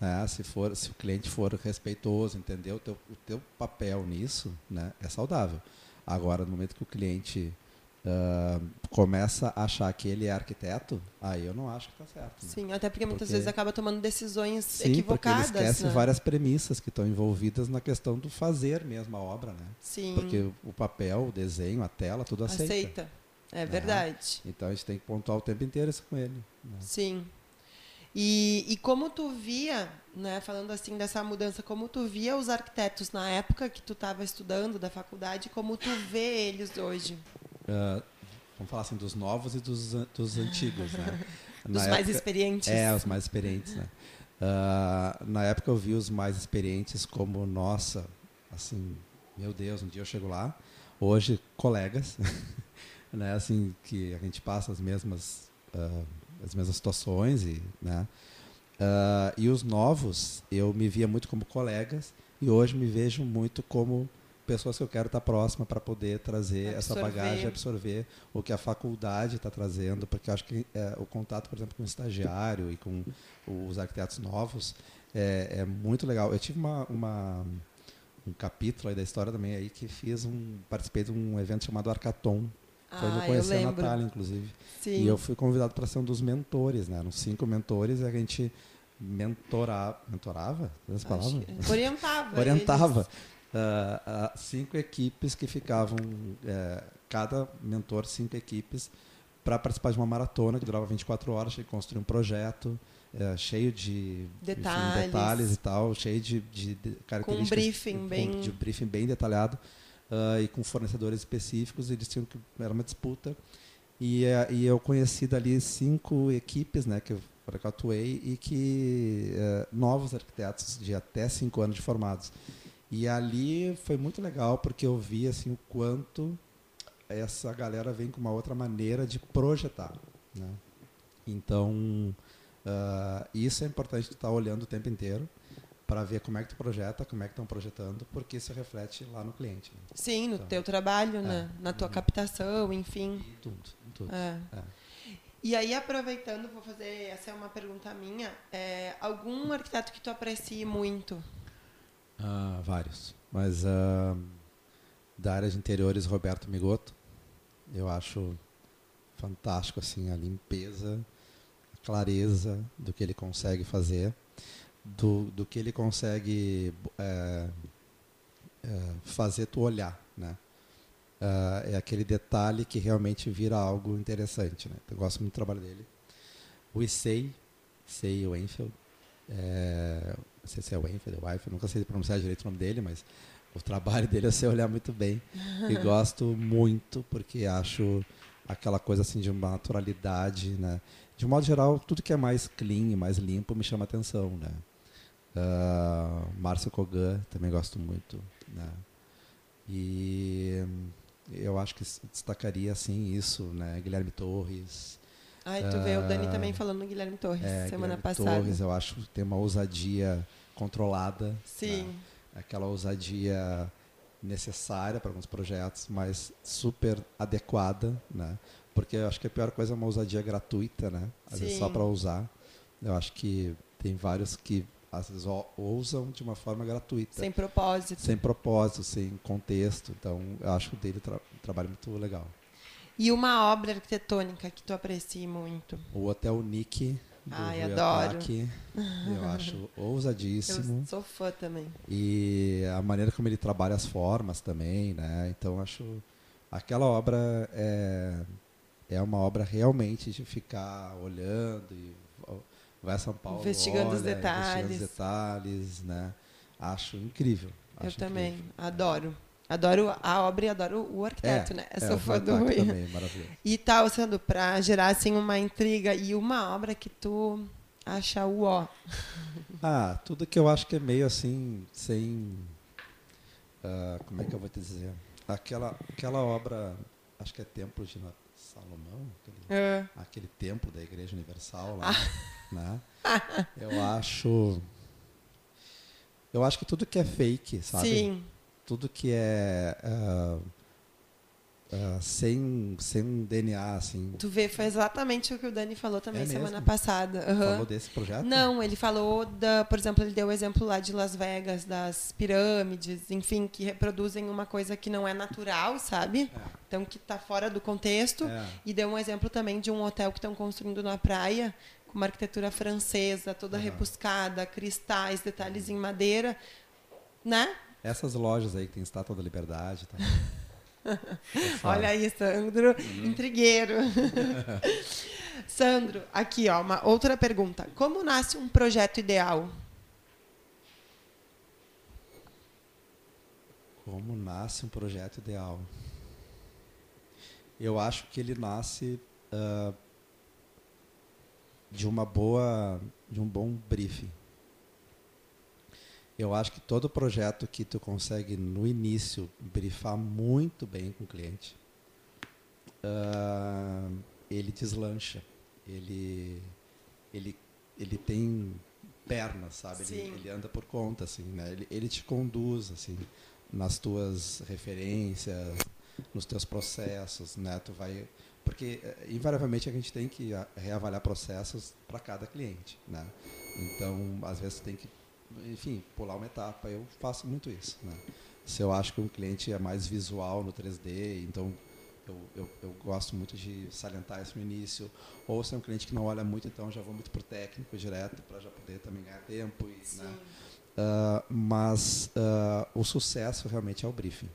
né, se, for, se o cliente for respeitoso, entendeu? O teu, o teu papel nisso né, é saudável. Agora, no momento que o cliente ah, começa a achar que ele é arquiteto, aí eu não acho que está certo. né? Sim, até porque muitas Porque- vezes acaba tomando decisões Sim, equivocadas. esquece né? várias premissas que estão envolvidas na questão do fazer mesmo a obra, né? Sim, Porque o papel, o desenho, a tela, tudo aceita. aceita. É verdade. Então a gente tem que pontuar o tempo inteiro isso com ele. né? Sim. E, e como tu via, né, falando assim dessa mudança, como tu via os arquitetos na época que tu estava estudando da faculdade, como tu vê eles hoje? Ah, vamos falar assim dos novos e dos, dos antigos, né? [laughs] Dos mais época- experientes? É, os mais experientes, né? Ah, na época eu vi os mais experientes como, nossa, assim, meu Deus, um dia eu chego lá. Hoje, colegas, [laughs] né? Assim, que a gente passa as mesmas, ah, as mesmas situações e, né? Ah, e os novos, eu me via muito como colegas e hoje me vejo muito como pessoas que eu quero estar próxima para poder trazer essa Absorver. bagagem, absorver o que a faculdade está trazendo, porque acho que é, o contato, por exemplo, com o estagiário e com os arquitetos novos é, é muito legal. Eu tive uma, uma- um capítulo da história também aí que fiz um participei de um evento chamado Arcaton. Foi onde Ah, eu eu conheci a. Natália, inclusive. Sim. E eu fui convidado para ser um dos mentores, né? Eram cinco mentores e a gente mentorava. Mentorava? Essa palavra? Acho que- Orientava. [laughs] orientava ah, cinco equipes que ficavam, eh, cada mentor, cinco equipes, para participar de uma maratona que durava 24 horas, tinha que construir um projeto eh, cheio de enfim, Detalhes. detalhes e tal, cheio de, de, de características. briefing com- bem- De briefing bem detalhado ah, e com fornecedores específicos, eles tinham que. Era uma disputa. E, eh, e eu conheci dali cinco equipes né, que eu, que eu atuei e que novos arquitetos de até cinco anos de formados. E ali foi muito legal porque eu vi assim o quanto essa galera vem com uma outra maneira de projetar. Né? Então ah, isso é importante tu estar olhando o tempo inteiro para ver como é que tu projeta, como é que estão projetando, porque isso reflete lá no cliente. Né? Sim, no Então, teu trabalho, né? é. na tua Uhum. captação, enfim. Em tudo, em tudo. É. É. E aí, aproveitando, vou fazer, essa é uma pergunta minha, é, algum arquiteto que tu aprecie muito? Ah, vários. Mas ah, da área de interiores, Roberto Migoto, eu acho fantástico assim a limpeza, a clareza do que ele consegue fazer, do, do que ele consegue é, é, fazer tu olhar, né? Ah, é aquele detalhe que realmente vira algo interessante, né? Eu gosto muito do trabalho dele. O Issei, Issei Wenfeld, é, não sei se é Wenfeld ou Weifeld, nunca sei pronunciar direito o nome dele, mas o trabalho dele eu sei olhar muito bem e [laughs] gosto muito porque acho aquela coisa assim de uma naturalidade, né? De um modo geral, tudo que é mais clean, mais limpo me chama atenção, né? Ah, Márcio Kogan também gosto muito, né? E eu acho que destacaria assim isso, né? Guilherme Torres, Ai, tu vê o Dani Ah, também falando no Guilherme Torres é, semana Guilherme passada. Torres, eu acho que tem uma ousadia controlada. Sim. né? Aquela ousadia necessária para alguns projetos, mas super adequada, né? Porque eu acho que a pior coisa é uma ousadia gratuita, né? Às vezes Sim. só para usar. Eu acho que tem vários que às vezes ou- ousam de uma forma gratuita, Sem propósito. sem propósito, sem contexto. Então, eu acho dele tra um trabalho muito legal. E uma obra arquitetônica que tu aprecie muito? O Hotel Nick do Ai, Rui adoro. Ataque, eu [laughs] acho ousadíssimo. Eu sou fã também. E a maneira como ele trabalha as formas também, né? Então eu acho aquela obra é, é uma obra realmente de ficar olhando e vai a São Paulo, Investigando os olha, detalhes. investigando os detalhes, né? Acho incrível. Eu acho também. incrível. Adoro. Adoro a obra e adoro o arquiteto, É, né? é, sou o fã do Rui. também, maravilhoso. E tal, sendo pra gerar assim uma intriga e uma obra que tu acha o ó? Ah, tudo que eu acho que é meio assim, sem. ah, como é que eu vou te dizer? Aquela, aquela obra, acho que é Templo de Salomão, aquele, É. aquele templo da Igreja Universal lá, [laughs] né? Eu acho. Eu acho que tudo que é fake, sabe? Sim. Tudo que é. ah, ah, sem, sem DNA, assim. Tu vê, foi exatamente o que o Dani falou também É semana mesmo? passada. Aham. Falou desse projeto? Não, ele falou da, por exemplo, ele deu o exemplo lá de Las Vegas, das pirâmides, enfim, que reproduzem uma coisa que não é natural, sabe? Então que está fora do contexto. É. E deu um exemplo também de um hotel que estão construindo na praia, com uma arquitetura francesa, toda repuscada, cristais, detalhes em madeira, né? Essas lojas aí que tem estátua da liberdade [laughs] tal. Olha aí, Sandro, intrigueiro. [laughs] Sandro, aqui ó, uma outra pergunta. Como nasce um projeto ideal? Como nasce um projeto ideal? Eu acho que ele nasce ah, de uma boa, de um bom briefing. Eu acho que todo projeto que tu consegue no início briefar muito bem com o cliente, ah, ele deslancha, ele, ele, ele tem pernas, sabe? Ele, ele anda por conta, assim, né? Ele, ele te conduz, assim, nas tuas referências, nos teus processos, né? Tu vai porque eh, invariavelmente a gente tem que reavaliar processos para cada cliente, né? Então, às vezes tem que, enfim, pular uma etapa. Eu faço muito isso, né? Se eu acho que um cliente é mais visual no 3D, então eu, eu, eu gosto muito de salientar isso no início. Ou se é um cliente que não olha muito, então já vou muito pro técnico direto para já poder também ganhar tempo e, né? Ah, mas ah, o sucesso realmente é o briefing.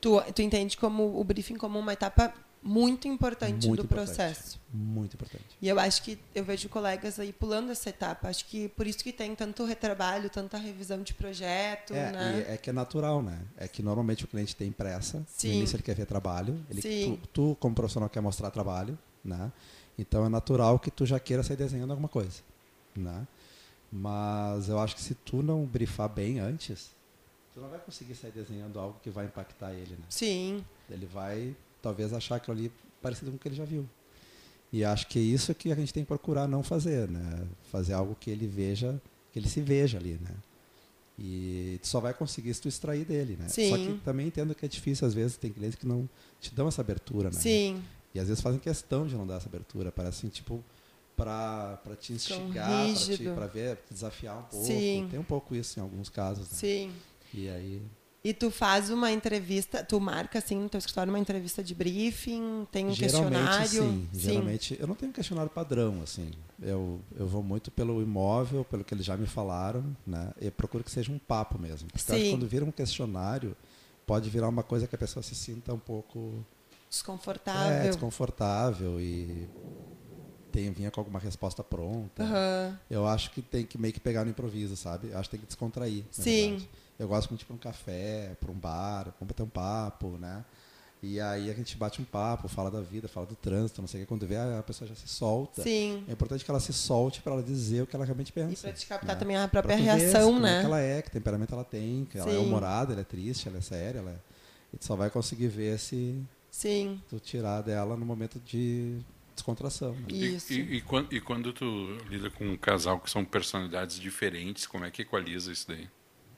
Tu, tu entende como o briefing como uma etapa muito importante Muito do importante. processo. Muito importante. E eu acho que eu vejo colegas aí pulando essa etapa. Acho que por isso que tem tanto retrabalho, tanta revisão de projeto, É, né? é que é natural, né? É que normalmente o cliente tem pressa. Sim. No início ele quer ver trabalho. Ele, Sim. Tu, tu, como profissional, quer mostrar trabalho, né? Então é natural que tu já queira sair desenhando alguma coisa, né? Mas eu acho que se tu não brifar bem antes, tu não vai conseguir sair desenhando algo que vai impactar ele, né? Sim. Ele vai talvez achar aquilo ali parecido com o que ele já viu. E acho que é isso que a gente tem que procurar não fazer, né? Fazer algo que ele veja, que ele se veja ali, né? E tu só vai conseguir se tu extrair dele, né? Só Sim. que também entendo que é difícil, às vezes, tem clientes que não te dão essa abertura, né? Sim. E às vezes fazem questão de não dar essa abertura, parece assim, tipo, para te instigar, para ver, te desafiar um pouco. Sim. Tem um pouco isso em alguns casos, né? Sim. E aí E tu faz uma entrevista, tu marca assim no teu escritório uma entrevista de briefing, tem um geralmente questionário. sim, geralmente eu não tenho um questionário padrão assim. Eu, eu vou muito pelo imóvel, pelo que eles já me falaram, né? E procuro que seja um papo mesmo. Porque Sim. quando vira um questionário, pode virar uma coisa que a pessoa se sinta um pouco Desconfortável. é, desconfortável e tem vinha com alguma resposta pronta. Aham. Eu acho que tem que meio que pegar no improviso, sabe? Eu acho que tem que descontrair. Sim. verdade. Eu gosto muito de ir para um café, para um bar, vamos bater um papo, né? E aí a gente bate um papo, fala da vida, fala do trânsito, não sei o que. Quando vê, a pessoa já se solta. Sim. É importante que ela se solte para ela dizer o que ela realmente pensa. E pra te captar né? também a própria reação, como né? É que ela é, que temperamento ela tem, que ela é Sim. humorada, ela é triste, ela é séria, ela é... E tu só vai conseguir ver se Sim. tu tirar dela no momento de descontração. né? E, Isso. e, e quando, e quando tu lida com um casal que são personalidades diferentes, como é que equaliza isso daí?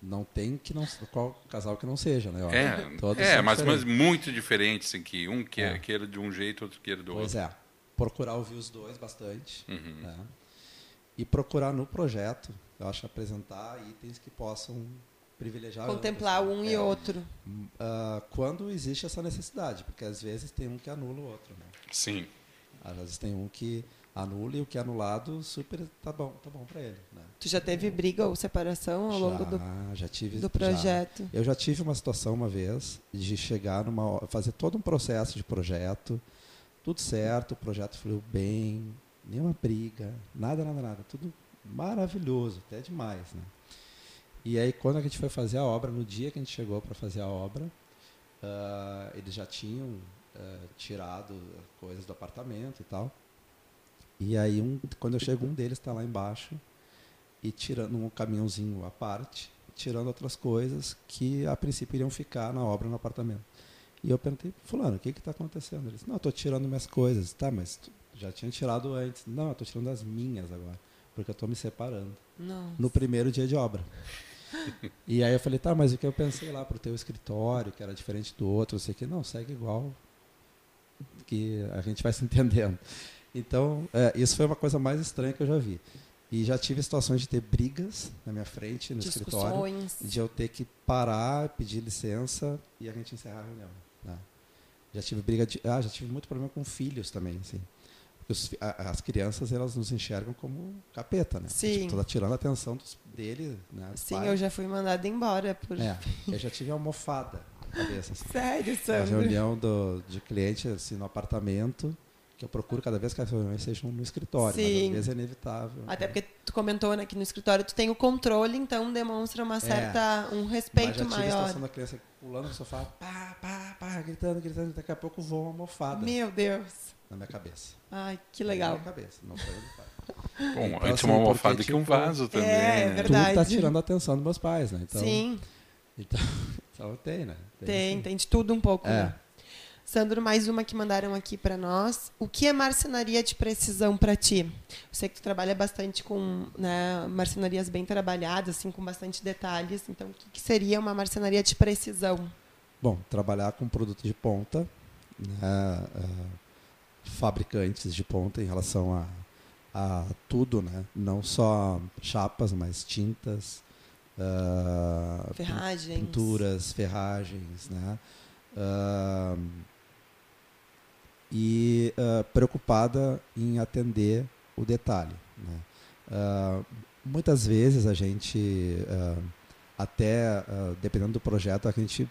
Não tem que não qual casal que não seja, né? É. Todos é mas, mas muito diferentes, assim, que um queira, É. queira de um jeito, outro queira do Pois outro. é. Procurar ouvir os dois bastante. Uhum. né? E procurar no projeto, eu acho, apresentar itens que possam privilegiar Contemplar um né? e É. outro. Ah, quando existe essa necessidade, porque às vezes tem um que anula o outro. Né? Sim. Às vezes tem um que anula e o que é anulado super tá bom, tá bom para ele. Né? Tu já teve briga ou separação ao longo do, já, já tive do já. projeto? Eu já tive uma situação uma vez de chegar numa fazer todo um processo de projeto, tudo certo, o projeto fluiu bem, nenhuma briga, nada, nada, nada, tudo maravilhoso, até demais, né? E aí quando a gente foi fazer a obra, no dia que a gente chegou para fazer a obra, ah, eles já tinham ah, tirado coisas do apartamento e tal. E aí, um, quando eu chego, um deles está lá embaixo e tirando um caminhãozinho à parte, tirando outras coisas que a princípio iriam ficar na obra no apartamento. E eu perguntei, fulano, o que está acontecendo? Ele disse, não, estou tirando minhas coisas. Tá, mas já tinha tirado antes. Não, eu estou tirando as minhas agora, porque eu estou me separando. Nossa. No primeiro dia de obra. [laughs] e aí eu falei, tá, mas o que eu pensei lá pro teu escritório, que era diferente do outro, não sei o que, não, segue igual, que a gente vai se entendendo. Então, é, isso foi uma coisa mais estranha que eu já vi. E já tive situações de ter brigas na minha frente, no escritório, de eu ter que parar, pedir licença e a gente encerrar a reunião. né? Já tive briga de, ah, já tive muito problema com filhos também, assim. Os a- as crianças elas nos enxergam como capeta, né? Sim. Tipo, tá tirando a atenção dos, dele, né? Sim, pai. eu já fui mandada embora por. É, eu já tive almofada na cabeça. Assim. [laughs] Sério, Na Sandro? reunião do, de cliente assim, no apartamento, que eu procuro cada vez que as reuniões sejam no escritório, mas Sim. às vezes é inevitável. Até porque tu comentou né, que no escritório tu tem o controle, então demonstra uma certa. um Mas respeito já tive a maior. situação da criança pulando no sofá, pá, pá, pá, gritando, gritando, daqui a pouco voa uma almofada Meu Deus. na minha cabeça. Ai, que Na legal. minha cabeça, não foi no pai. [laughs] Bom, Então, antes assim, uma porque, almofada que um tipo, vaso também. é né? verdade. Tudo tá tirando a atenção dos meus pais, né? Então, Sim, Então, [laughs] então tem, né? tem, sim. tem de tudo um pouco. É. Né? Sandro, mais uma que mandaram aqui para nós. O que é marcenaria de precisão para ti? Eu sei que tu trabalha bastante com né, marcenarias bem trabalhadas, assim, com bastante detalhes. Então, o que, seria uma marcenaria de precisão? Bom, trabalhar com produto de ponta, né, ah, fabricantes de ponta em relação a, a tudo, né? Não só chapas, mas tintas, ah, Ferragens. pinturas, ferragens, né? Ah, e ah, preocupada em atender o detalhe. Né? Ah, muitas vezes a gente, ah, até dependendo do projeto, a gente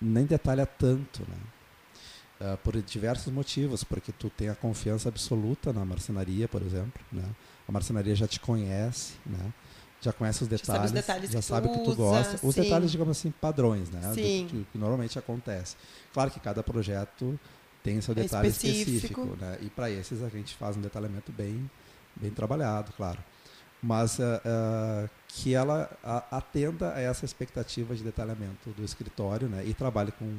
nem detalha tanto, né? Por diversos motivos, porque tu tem a confiança absoluta na marcenaria, por exemplo, né? A marcenaria já te conhece, né? Já conhece os Já sabe os detalhes, detalhes já que tu sabe o que tu gosta. Os sim. detalhes, digamos assim, padrões, né? Do Sim. que, que normalmente acontece. Claro que cada projeto tem seu É detalhe específico. específico, né? E para esses a gente faz um detalhamento bem, bem trabalhado, claro. Mas ah, que ela a- atenda a essa expectativa de detalhamento do escritório, né? E trabalhe com,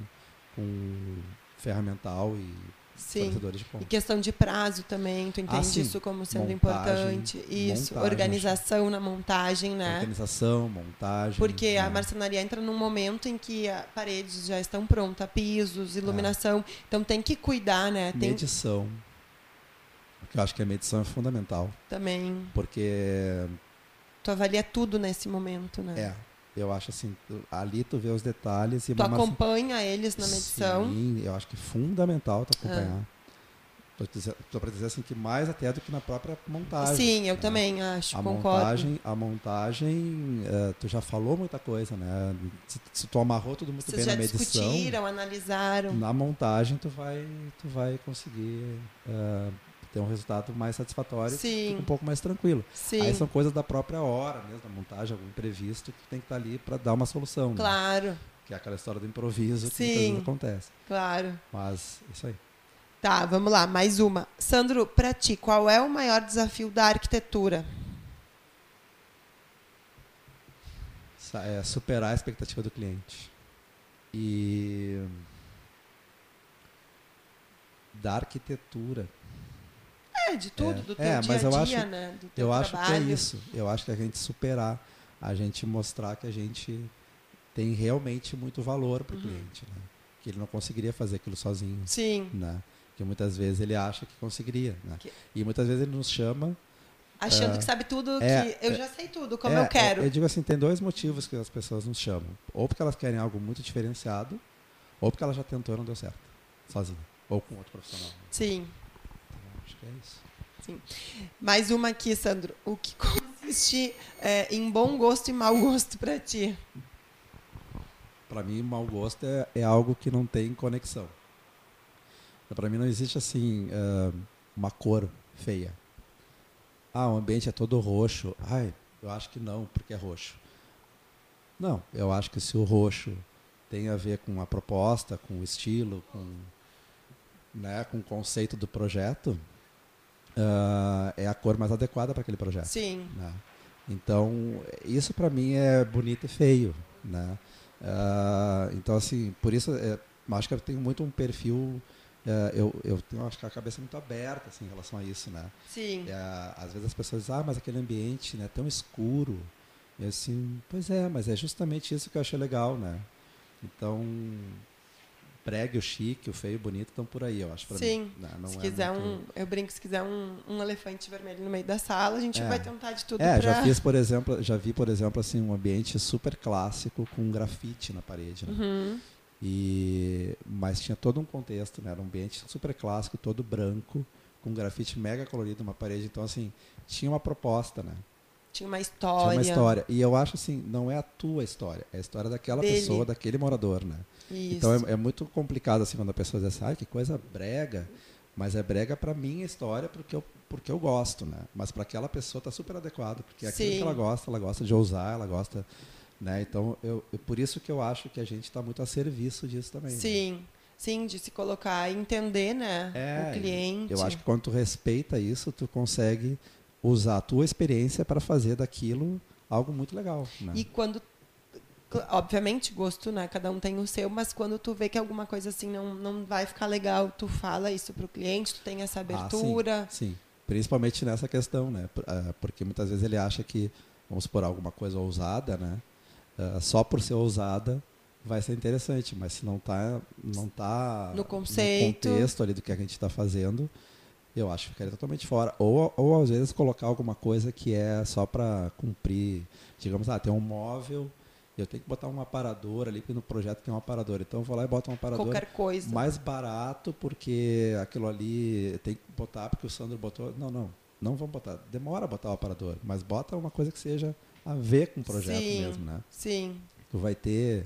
com ferramental e Sim. E questão de prazo também, tu entende Ah, isso como sendo Montagem, importante? Isso, montagem, organização na montagem, né? Organização, montagem. Porque a né? marcenaria entra num momento em que as paredes já estão prontas, pisos, iluminação. Então tem que cuidar, né? Tem Medição. Porque eu acho que a medição é fundamental. também. Porque Tu avalia tudo nesse momento, né? É, eu acho assim, ali tu vê os detalhes e Tu marce- acompanha eles na medição. Ah. Sim, eu acho que é fundamental tu acompanhar. Tô para dizer assim que mais até do que na própria montagem. Sim, eu né? também acho, A concordo. montagem, a montagem, eh, tu já falou muita coisa, né? Se, se tu amarrou tudo muito Vocês bem já na medição, discutiram, analisaram. na montagem tu vai, tu vai conseguir eh, ter um resultado mais satisfatório, um pouco mais tranquilo. Sim, Aí são coisas da própria hora mesmo, da montagem, algum imprevisto que tem que estar ali para dar uma solução. né? claro, Que é aquela história do improviso que muitas vezes acontece. claro. Mas isso aí. Tá, vamos lá, mais uma. Sandro, pra ti, qual é o maior desafio da arquitetura? É, superar a expectativa do cliente. E da arquitetura. É, de tudo, É, do teu é, dia mas a eu dia, acho- né? Do teu Eu acho que é trabalho. isso. Eu acho que a gente superar, a gente mostrar que a gente tem realmente muito valor para o Uhum. cliente. Né? Que ele não conseguiria fazer aquilo sozinho. Sim, Né? Que muitas vezes ele acha que conseguiria. Né? Que- E muitas vezes ele nos chama achando É. que sabe tudo, É, que eu já sei tudo, como É, eu quero. é, Eu digo assim, tem dois motivos que as pessoas nos chamam. Ou porque elas querem algo muito diferenciado, ou porque ela já tentou e não deu certo, sozinha. Ou com outro profissional. Sim. É isso. Mais uma aqui, Sandro. O que consiste é, em bom gosto e mau gosto pra ti? Para mim, mau gosto é, é algo que não tem conexão. Para mim não existe assim ah, uma cor feia. Ah, o ambiente é todo roxo. Ai, eu acho que não, porque é roxo. Não, eu acho que se o roxo tem a ver com a proposta, com o estilo, com, né, com o conceito do projeto, ah, é a cor mais adequada para aquele projeto. Sim. né? Então, isso para mim é bonito e feio, né? Ah, então, assim, por isso, é, acho que eu tenho muito um perfil, é, eu, eu tenho acho que a cabeça muito aberta assim, em relação a isso, né? Sim. É, às vezes as pessoas dizem, ah, mas aquele ambiente né, tão escuro. E assim, pois é, mas é justamente isso que eu achei legal, né? Então, pregue, o chique, o feio o bonito estão por aí, eu acho, pra Sim. mim. né? Não se é quiser muito- um, eu brinco, se quiser um, um elefante vermelho no meio da sala, a gente É. vai tentar de tudo É, pra... já fiz, por exemplo, já vi, por exemplo, assim, um ambiente super clássico com grafite na parede, né? Uhum. E mas tinha todo um contexto, né? Era um ambiente super clássico, todo branco, com grafite mega colorido na parede, então assim, tinha uma proposta, né? Tinha uma Tinha história. uma história. E eu acho assim, não é a tua história, é a história daquela Dele. pessoa, daquele morador, né? Isso. Então é, é muito complicado assim quando a pessoa diz assim, ai, que coisa brega, mas é brega para minha história porque eu porque eu gosto, né? Mas para aquela pessoa tá super adequado, porque é aquilo Sim. que ela gosta, ela gosta de ousar, ela gosta, né? Então eu, eu- por isso que eu acho que a gente está muito a serviço disso também. né? Sim. Sim, de se colocar e entender, né? É, o cliente. Eu acho que quando tu respeita isso, tu consegue usar a tua experiência para fazer daquilo algo muito legal, né? E quando. Obviamente, gosto, né? Cada um tem o seu, mas quando tu vê que alguma coisa assim não, não vai ficar legal, tu fala isso pro cliente, tu tem essa Ah, sim, abertura. sim, Principalmente nessa questão, né? Ah, Porque muitas vezes ele acha que, vamos supor, alguma coisa ousada, né? Ah, Só por ser ousada vai ser interessante, mas se não tá, não tá No conceito. contexto ali do que a gente está fazendo, eu acho que ficaria totalmente fora. Ou, ou às vezes colocar alguma coisa que é só para cumprir, digamos, ah, tem um móvel, eu tenho que botar um aparador ali, porque no projeto tem um aparador. Então eu vou lá e boto um aparador Qualquer coisa. mais barato, porque aquilo ali tem que botar, porque o Sandro botou. Não, não, não vamos botar. Demora botar o aparador, mas bota uma coisa que seja a ver com o projeto Sim. mesmo, né? Sim, Tu vai ter.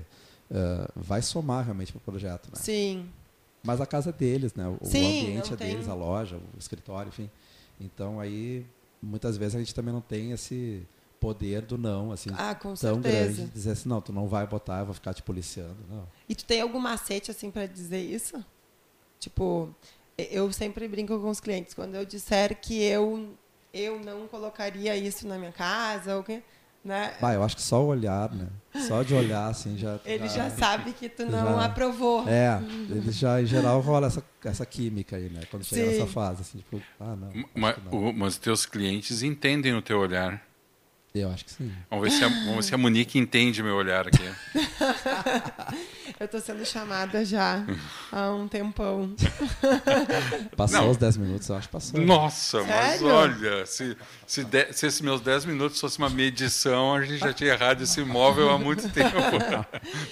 ah, vai somar realmente para o projeto, né? sim. Mas a casa é deles, né? O, o Sim, ambiente é deles, a loja, o escritório, enfim. Então aí, muitas vezes a gente também não tem esse poder do não, assim, Ah, com tão grande, certeza. de dizer assim, não, tu não vai botar, eu vou ficar te policiando. Não. E tu tem algum macete assim para dizer isso? Tipo, eu sempre brinco com os clientes quando eu disser que eu eu não colocaria isso na minha casa ou que, né? Bah, eu acho que só o olhar, né? Só de olhar, assim, já. [laughs] Ele já sabe que tu [laughs] não já- aprovou. É, ele já, em geral, rola essa, essa química aí, né? Quando chega Sim. nessa fase, assim, tipo, ah, não. acho Ma- que não. o- Mas teus clientes entendem o teu olhar. Eu acho que sim. Vamos ver se a, vamos ver se a Monique entende meu olhar aqui. [laughs] Eu tô sendo chamada já há um tempão. [laughs] Passou Não. os 10 minutos, eu acho que passou. Nossa, mas Sério? olha, se, se, de- se esses meus 10 minutos fosse uma medição, a gente já tinha errado esse imóvel há muito [laughs] tempo.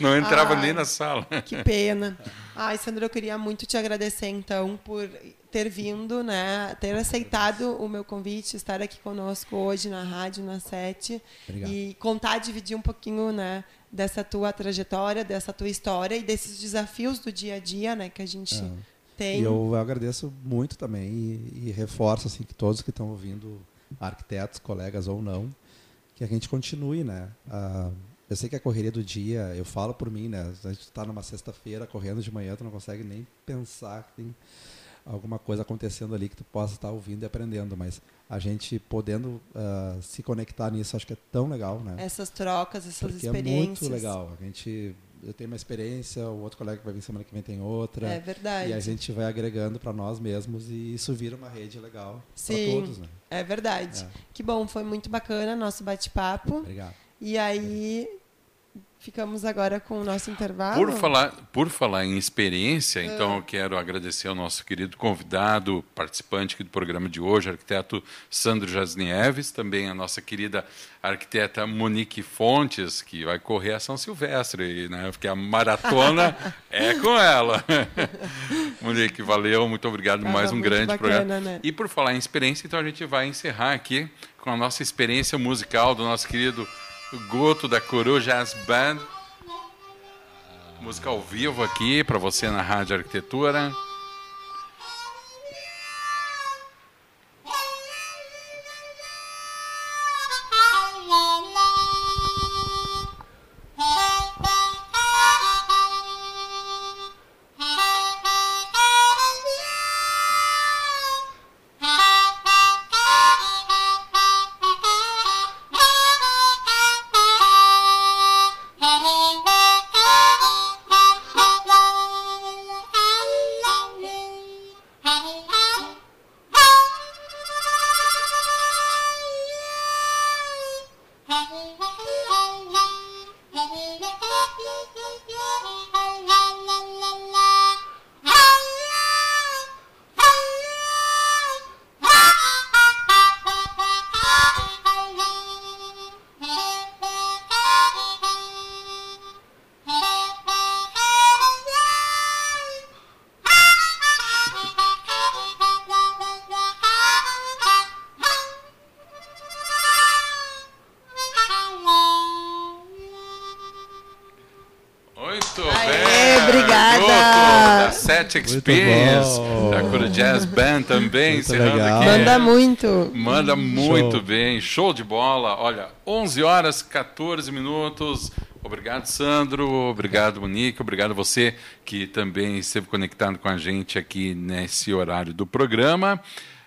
Não entrava Ai. nem na sala. Que pena. Ai, Sandra, eu queria muito te agradecer, então, por ter vindo, né? Ter aceitado o meu convite, estar aqui conosco hoje na rádio, na Sete. Obrigado. E contar, dividir um pouquinho, né? Dessa tua trajetória, dessa tua história e desses desafios do dia a dia, né? Que a gente É. tem. E eu agradeço muito também e, e reforço assim que todos que estão ouvindo, arquitetos, colegas ou não, que a gente continue, né? Ah, eu sei que a correria do dia, eu falo por mim, né? A gente está numa sexta-feira correndo de manhã, tu não consegue nem pensar que tem alguma coisa acontecendo ali que tu possa estar ouvindo e aprendendo, mas a gente podendo ah, se conectar nisso, acho que é tão legal, né? Essas trocas, essas Porque é experiências. muito legal. A gente, eu tenho uma experiência, o outro colega que vai vir semana que vem tem outra. É verdade. E a gente vai agregando para nós mesmos e isso vira uma rede legal para todos, né? é verdade. É. Que bom, foi muito bacana nosso bate-papo. Obrigado. E aí, ficamos agora com o nosso intervalo. Por falar, por falar em experiência, então eu quero agradecer ao nosso querido convidado, participante aqui do programa de hoje, arquiteto Sandro Jasnieves, também a nossa querida arquiteta Monique Fontes, que vai correr a São Silvestre, né? porque a maratona [laughs] é com ela. [laughs] Monique, valeu, muito obrigado, Tava mais um grande bacana, programa. né? E por falar em experiência, então a gente vai encerrar aqui com a nossa experiência musical do nosso querido Goto da Coro Jazz Band. Música ao vivo aqui para você na Rádio Arquitetura. Set Experience, da Cura Jazz Band também, Muito encerrando legal. aqui. Manda muito. Manda muito Show. bem, show de bola. Olha, 11 horas 14 minutos. Obrigado, Sandro. Obrigado, Monique. Obrigado você que também esteve conectado com a gente aqui nesse horário do programa.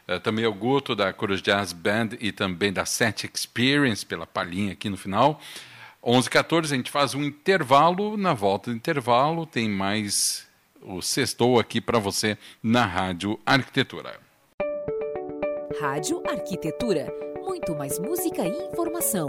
Eh, também ao Guto da Coros Jazz Band e também da Set Experience pela palhinha aqui no final. 11 14 a gente faz um intervalo. Na volta do intervalo tem mais o sextou aqui para você na Rádio Arquitetura. Rádio Arquitetura. Muito mais música e informação.